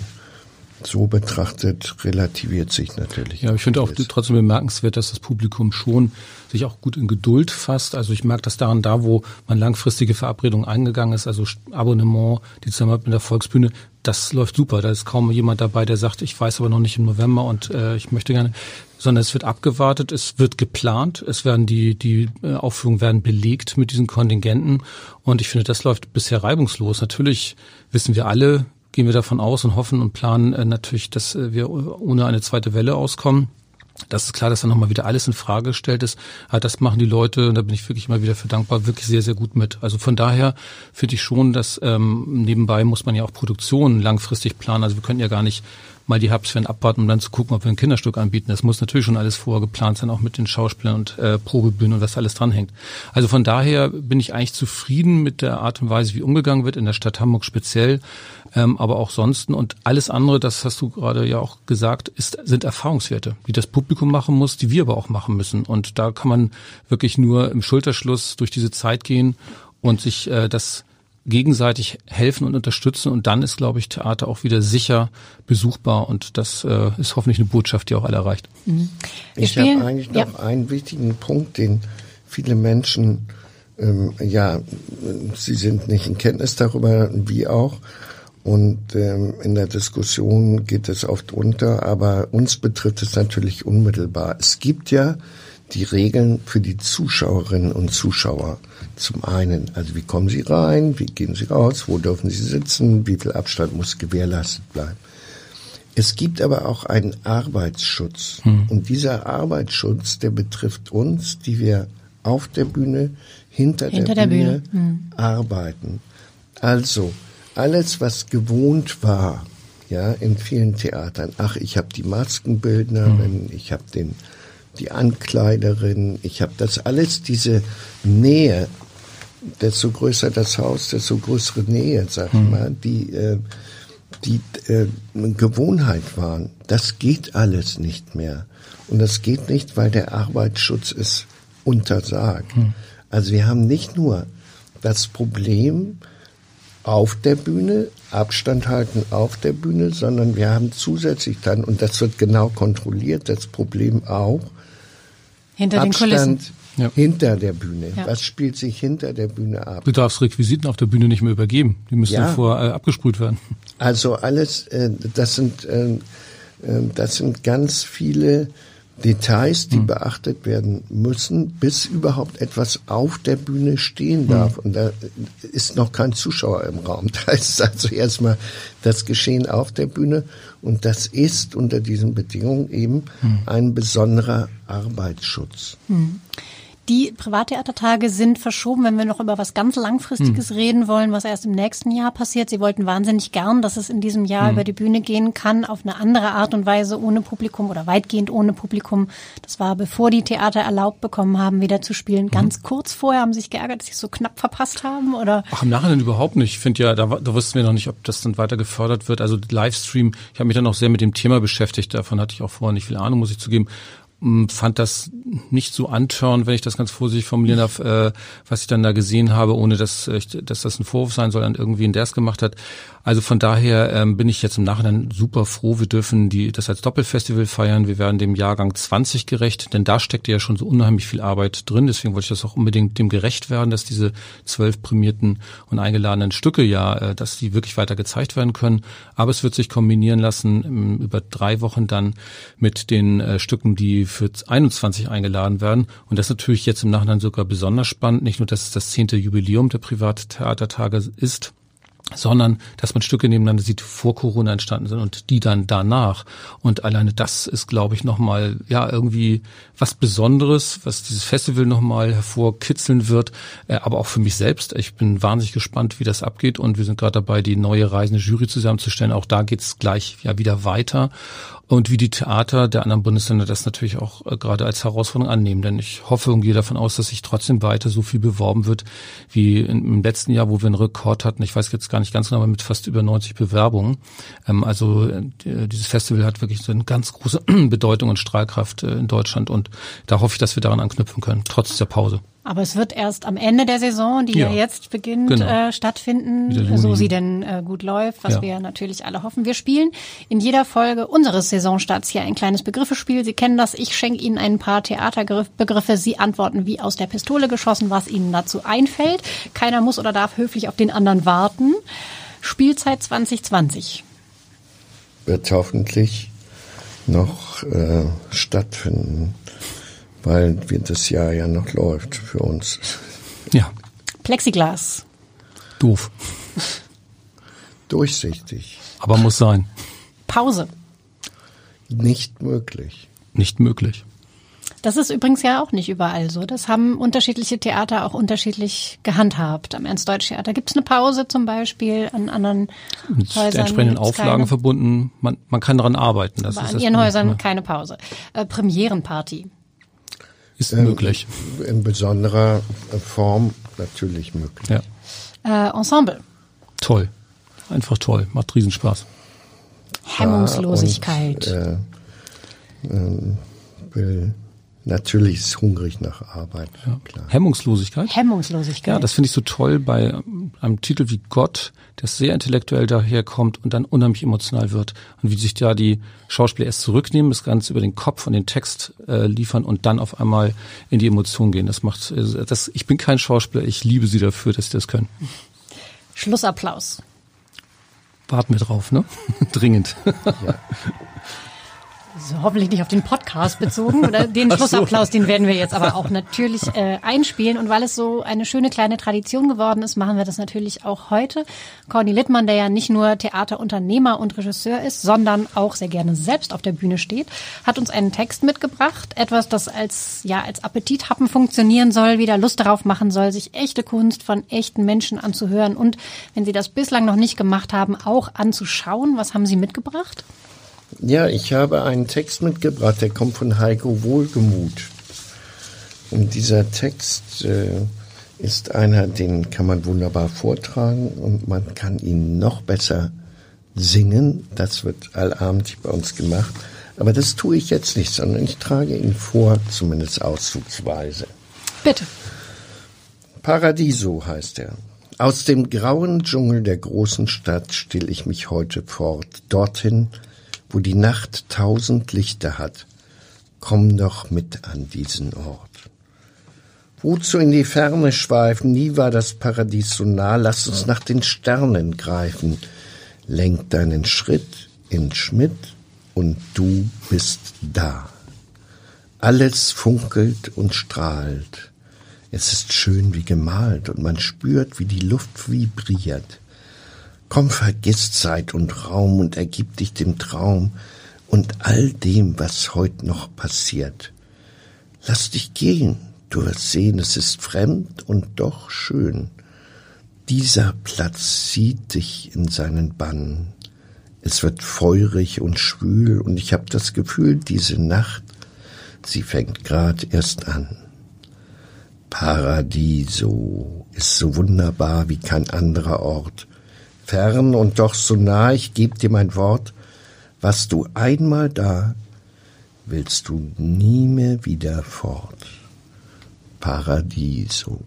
[SPEAKER 4] so betrachtet relativiert sich natürlich.
[SPEAKER 3] Ja, ich finde auch trotzdem bemerkenswert, dass das Publikum schon sich auch gut in Geduld fasst. Also ich merke das daran, da wo man langfristige Verabredungen eingegangen ist, also Abonnement, die Zusammenarbeit mit der Volksbühne, das läuft super. Da ist kaum jemand dabei, der sagt, ich weiß aber noch nicht im November und äh, ich möchte gerne sondern es wird abgewartet, es wird geplant, es werden die, die äh, Aufführungen werden belegt mit diesen Kontingenten und ich finde, das läuft bisher reibungslos. Natürlich wissen wir alle, gehen wir davon aus und hoffen und planen äh, natürlich, dass äh, wir ohne eine zweite Welle auskommen. Das ist klar, dass dann nochmal wieder alles in Frage gestellt ist. Aber das machen die Leute, und da bin ich wirklich immer wieder für dankbar, wirklich sehr, sehr gut mit. Also von daher finde ich schon, dass ähm, nebenbei muss man ja auch Produktionen langfristig planen. Also wir können ja gar nicht mal die Herbstferien abwarten, um dann zu gucken, ob wir ein Kinderstück anbieten. Das muss natürlich schon alles vorher geplant sein, auch mit den Schauspielern und äh, Probebühnen und was alles dranhängt. Also von daher bin ich eigentlich zufrieden mit der Art und Weise, wie umgegangen wird in der Stadt Hamburg speziell, ähm, aber auch sonst. Und alles andere, das hast du gerade ja auch gesagt, ist, sind Erfahrungswerte, die das Publikum machen muss, die wir aber auch machen müssen. Und da kann man wirklich nur im Schulterschluss durch diese Zeit gehen und sich äh, das gegenseitig helfen und unterstützen und dann ist, glaube ich, Theater auch wieder sicher besuchbar und das äh, ist hoffentlich eine Botschaft, die auch alle erreicht. Mhm.
[SPEAKER 4] Ich habe eigentlich noch ja. einen wichtigen Punkt, den viele Menschen, ähm, ja, sie sind nicht in Kenntnis darüber, wie auch, und ähm, in der Diskussion geht es oft unter, aber uns betrifft es natürlich unmittelbar. Es gibt ja die Regeln für die Zuschauerinnen und Zuschauer. Zum einen, also wie kommen sie rein, wie gehen sie raus, wo dürfen sie sitzen, wie viel Abstand muss gewährleistet bleiben. Es gibt aber auch einen Arbeitsschutz. Hm. Und dieser Arbeitsschutz, der betrifft uns, die wir auf der Bühne, hinter, hinter der, der, Bühne, Bühne. Hm. arbeiten. Also, alles, was gewohnt war, ja, in vielen Theatern. Ach, ich habe die Maskenbildnerin, hm. ich habe den die Ankleiderin, ich habe das alles, diese Nähe, desto größer das Haus, desto größere Nähe, sag ich hm. mal, die, äh, die äh, Gewohnheit waren. Das geht alles nicht mehr. Und das geht nicht, weil der Arbeitsschutz es untersagt. Hm. Also wir haben nicht nur das Problem auf der Bühne, Abstand halten auf der Bühne, sondern wir haben zusätzlich dann, und das wird genau kontrolliert, das Problem auch,
[SPEAKER 2] hinter
[SPEAKER 4] Abstand
[SPEAKER 2] den Kulissen.
[SPEAKER 4] Ja. Hinter der Bühne. Ja. Was spielt sich hinter der Bühne ab?
[SPEAKER 3] Du darfst Requisiten auf der Bühne nicht mehr übergeben. Die müssen ja. vor äh, abgesprüht werden.
[SPEAKER 4] Also alles, äh, das sind äh, äh das sind ganz viele Details, die mhm. beachtet werden müssen, bis überhaupt etwas auf der Bühne stehen darf. Mhm. Und da ist noch kein Zuschauer im Raum. Da ist also erstmal das Geschehen auf der Bühne. Und das ist unter diesen Bedingungen eben mhm. ein besonderer Arbeitsschutz.
[SPEAKER 2] Die Privattheatertage sind verschoben, wenn wir noch über was ganz Langfristiges hm. reden wollen, was erst im nächsten Jahr passiert. Sie wollten wahnsinnig gern, dass es in diesem Jahr hm. über die Bühne gehen kann, auf eine andere Art und Weise ohne Publikum oder weitgehend ohne Publikum. Das war bevor die Theater erlaubt bekommen haben, wieder zu spielen. Hm. Ganz kurz vorher haben sie sich geärgert, dass sie es so knapp verpasst haben, oder?
[SPEAKER 3] Ach, im Nachhinein überhaupt nicht. Ich finde ja, da, da wussten wir noch nicht, ob das dann weiter gefördert wird. Also Livestream, ich habe mich dann auch sehr mit dem Thema beschäftigt. Davon hatte ich auch vorher nicht viel Ahnung, muss ich zugeben fand das nicht so antörn, wenn ich das ganz vorsichtig formulieren darf, äh, was ich dann da gesehen habe, ohne dass, dass das ein Vorwurf sein soll an irgendwen, der es gemacht hat. Also von daher ähm, bin ich jetzt im Nachhinein super froh. Wir dürfen die, das als Doppelfestival feiern. Wir werden dem Jahrgang 20 gerecht, denn da steckt ja schon so unheimlich viel Arbeit drin. Deswegen wollte ich das auch unbedingt dem gerecht werden, dass diese zwölf prämierten und eingeladenen Stücke ja, äh, dass die wirklich weiter gezeigt werden können. Aber es wird sich kombinieren lassen ähm, über drei Wochen dann mit den äh, Stücken, die für 21 eingeladen werden. Und das ist natürlich jetzt im Nachhinein sogar besonders spannend. Nicht nur, dass es das zehnte Jubiläum der Privattheatertage ist, sondern dass man Stücke nebeneinander sieht, vor Corona entstanden sind und die dann danach. Und alleine das ist, glaube ich, nochmal, ja, irgendwie was Besonderes, was dieses Festival nochmal hervorkitzeln wird, äh, aber auch für mich selbst. Ich bin wahnsinnig gespannt, wie das abgeht und wir sind gerade dabei, die neue reisende Jury zusammenzustellen. Auch da geht's gleich ja wieder weiter und wie die Theater der anderen Bundesländer das natürlich auch äh, gerade als Herausforderung annehmen. Denn ich hoffe und gehe davon aus, dass sich trotzdem weiter so viel beworben wird wie im letzten Jahr, wo wir einen Rekord hatten. Ich weiß jetzt gar nicht ganz genau, aber mit fast über 90 Bewerbungen. Ähm, also äh, dieses Festival hat wirklich eine ganz große Bedeutung und Strahlkraft äh, in Deutschland und da hoffe ich, dass wir daran anknüpfen können, trotz der Pause.
[SPEAKER 2] Aber es wird erst am Ende der Saison, die ja, ja jetzt beginnt, genau. äh, stattfinden, so sie denn äh, gut läuft, was ja. wir natürlich alle hoffen. Wir spielen in jeder Folge unseres Saisonstarts hier ein kleines Begriffespiel. Sie kennen das. Ich schenke Ihnen ein paar Theaterbegriffe. Sie antworten wie aus der Pistole geschossen, was Ihnen dazu einfällt. Keiner muss oder darf höflich auf den anderen warten. Spielzeit 2020.
[SPEAKER 4] Wird hoffentlich noch äh, stattfinden weil das Jahr ja noch läuft für uns.
[SPEAKER 3] Ja.
[SPEAKER 2] Plexiglas.
[SPEAKER 3] Doof.
[SPEAKER 4] Durchsichtig.
[SPEAKER 3] Aber muss sein.
[SPEAKER 2] Pause.
[SPEAKER 4] Nicht möglich.
[SPEAKER 3] Nicht möglich.
[SPEAKER 2] Das ist übrigens ja auch nicht überall so. Das haben unterschiedliche Theater auch unterschiedlich gehandhabt. Am Ernst-Deutsch-Theater gibt es eine Pause zum Beispiel, an anderen
[SPEAKER 3] Mit Häusern. Mit entsprechenden Auflagen keine. verbunden. Man, man kann daran arbeiten.
[SPEAKER 2] Das Aber ist an Ihren Häusern ne? keine Pause. Äh, Premierenparty.
[SPEAKER 3] Ist ähm, möglich.
[SPEAKER 4] In besonderer Form natürlich möglich.
[SPEAKER 2] Ja. Äh, Ensemble.
[SPEAKER 3] Toll. Einfach toll. Macht Riesenspaß.
[SPEAKER 2] Hemmungslosigkeit.
[SPEAKER 4] Ja, und, äh, äh, Natürlich ist hungrig nach Arbeit. Ja.
[SPEAKER 3] Klar. Hemmungslosigkeit?
[SPEAKER 2] Hemmungslosigkeit.
[SPEAKER 3] Ja, das finde ich so toll bei einem Titel wie Gott, der sehr intellektuell daherkommt und dann unheimlich emotional wird. Und wie sich da die Schauspieler erst zurücknehmen, das Ganze über den Kopf und den Text äh, liefern und dann auf einmal in die Emotion gehen. Das macht, äh, das, ich bin kein Schauspieler, ich liebe sie dafür, dass sie das können.
[SPEAKER 2] Schlussapplaus.
[SPEAKER 3] Warten wir drauf, ne? Dringend. Ja.
[SPEAKER 2] So, hoffentlich nicht auf den Podcast bezogen oder den Schlussapplaus, den werden wir jetzt aber auch natürlich äh, einspielen. Und weil es so eine schöne kleine Tradition geworden ist, machen wir das natürlich auch heute. Corny Littmann, der ja nicht nur Theaterunternehmer und Regisseur ist, sondern auch sehr gerne selbst auf der Bühne steht, hat uns einen Text mitgebracht. Etwas, das als, ja, als Appetithappen funktionieren soll, wieder Lust darauf machen soll, sich echte Kunst von echten Menschen anzuhören und, wenn Sie das bislang noch nicht gemacht haben, auch anzuschauen. Was haben Sie mitgebracht?
[SPEAKER 4] Ja, ich habe einen Text mitgebracht, der kommt von Heiko Wohlgemuth. Und dieser Text äh, ist einer, den kann man wunderbar vortragen und man kann ihn noch besser singen. Das wird allabendlich bei uns gemacht. Aber das tue ich jetzt nicht, sondern ich trage ihn vor, zumindest auszugsweise.
[SPEAKER 2] Bitte.
[SPEAKER 4] Paradiso heißt er. Aus dem grauen Dschungel der großen Stadt still ich mich heute fort, dorthin, wo die Nacht tausend Lichter hat, komm doch mit an diesen Ort. Wozu in die Ferne schweifen? Nie war das Paradies so nah. Lass uns nach den Sternen greifen. Lenk deinen Schritt in Schmidt und du bist da. Alles funkelt und strahlt. Es ist schön wie gemalt und man spürt, wie die Luft vibriert. Komm, vergiss Zeit und Raum und ergib dich dem Traum und all dem, was heute noch passiert. Lass dich gehen, du wirst sehen, es ist fremd und doch schön. Dieser Platz zieht dich in seinen Bann. Es wird feurig und schwül und ich hab das Gefühl, diese Nacht, sie fängt grad erst an. Paradiso ist so wunderbar wie kein anderer Ort. Fern und doch so nah, ich geb dir mein Wort, was du einmal da, willst du nie mehr wieder fort. Paradiso.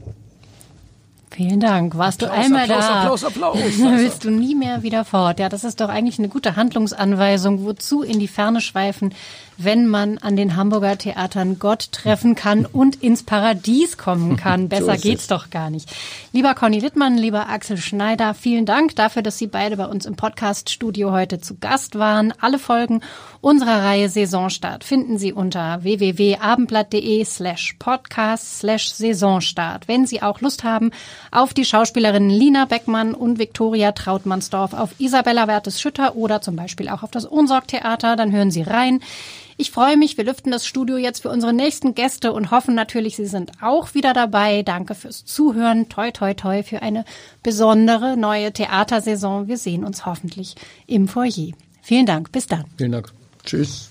[SPEAKER 2] Vielen Dank. Warst
[SPEAKER 3] Applaus,
[SPEAKER 2] du einmal
[SPEAKER 3] Applaus,
[SPEAKER 2] da?
[SPEAKER 3] Applaus, Applaus.
[SPEAKER 2] willst du nie mehr wieder fort. Ja, das ist doch eigentlich eine gute Handlungsanweisung, wozu in die Ferne schweifen, wenn man an den Hamburger Theatern Gott treffen kann und ins Paradies kommen kann. Besser
[SPEAKER 4] ist
[SPEAKER 2] geht's
[SPEAKER 4] es.
[SPEAKER 2] doch gar nicht. Lieber Conny Littmann, lieber Axel Schneider, vielen Dank dafür, dass Sie beide bei uns im Podcast-Studio heute zu Gast waren. Alle Folgen unserer Reihe Saisonstart finden Sie unter www.abendblatt.de slash podcast slash Saisonstart. Wenn Sie auch Lust haben auf die Schauspielerinnen Lina Beckmann und Viktoria Trautmannsdorf, auf Isabella Wertes-Schütter oder zum Beispiel auch auf das Ohnsorg-Theater, dann hören Sie rein. Ich freue mich, wir lüften das Studio jetzt für unsere nächsten Gäste und hoffen natürlich, Sie sind auch wieder dabei. Danke fürs Zuhören. Toi, toi, toi für eine besondere neue Theatersaison. Wir sehen uns hoffentlich im Foyer. Vielen Dank. Bis dann.
[SPEAKER 3] Vielen Dank.
[SPEAKER 4] Tschüss.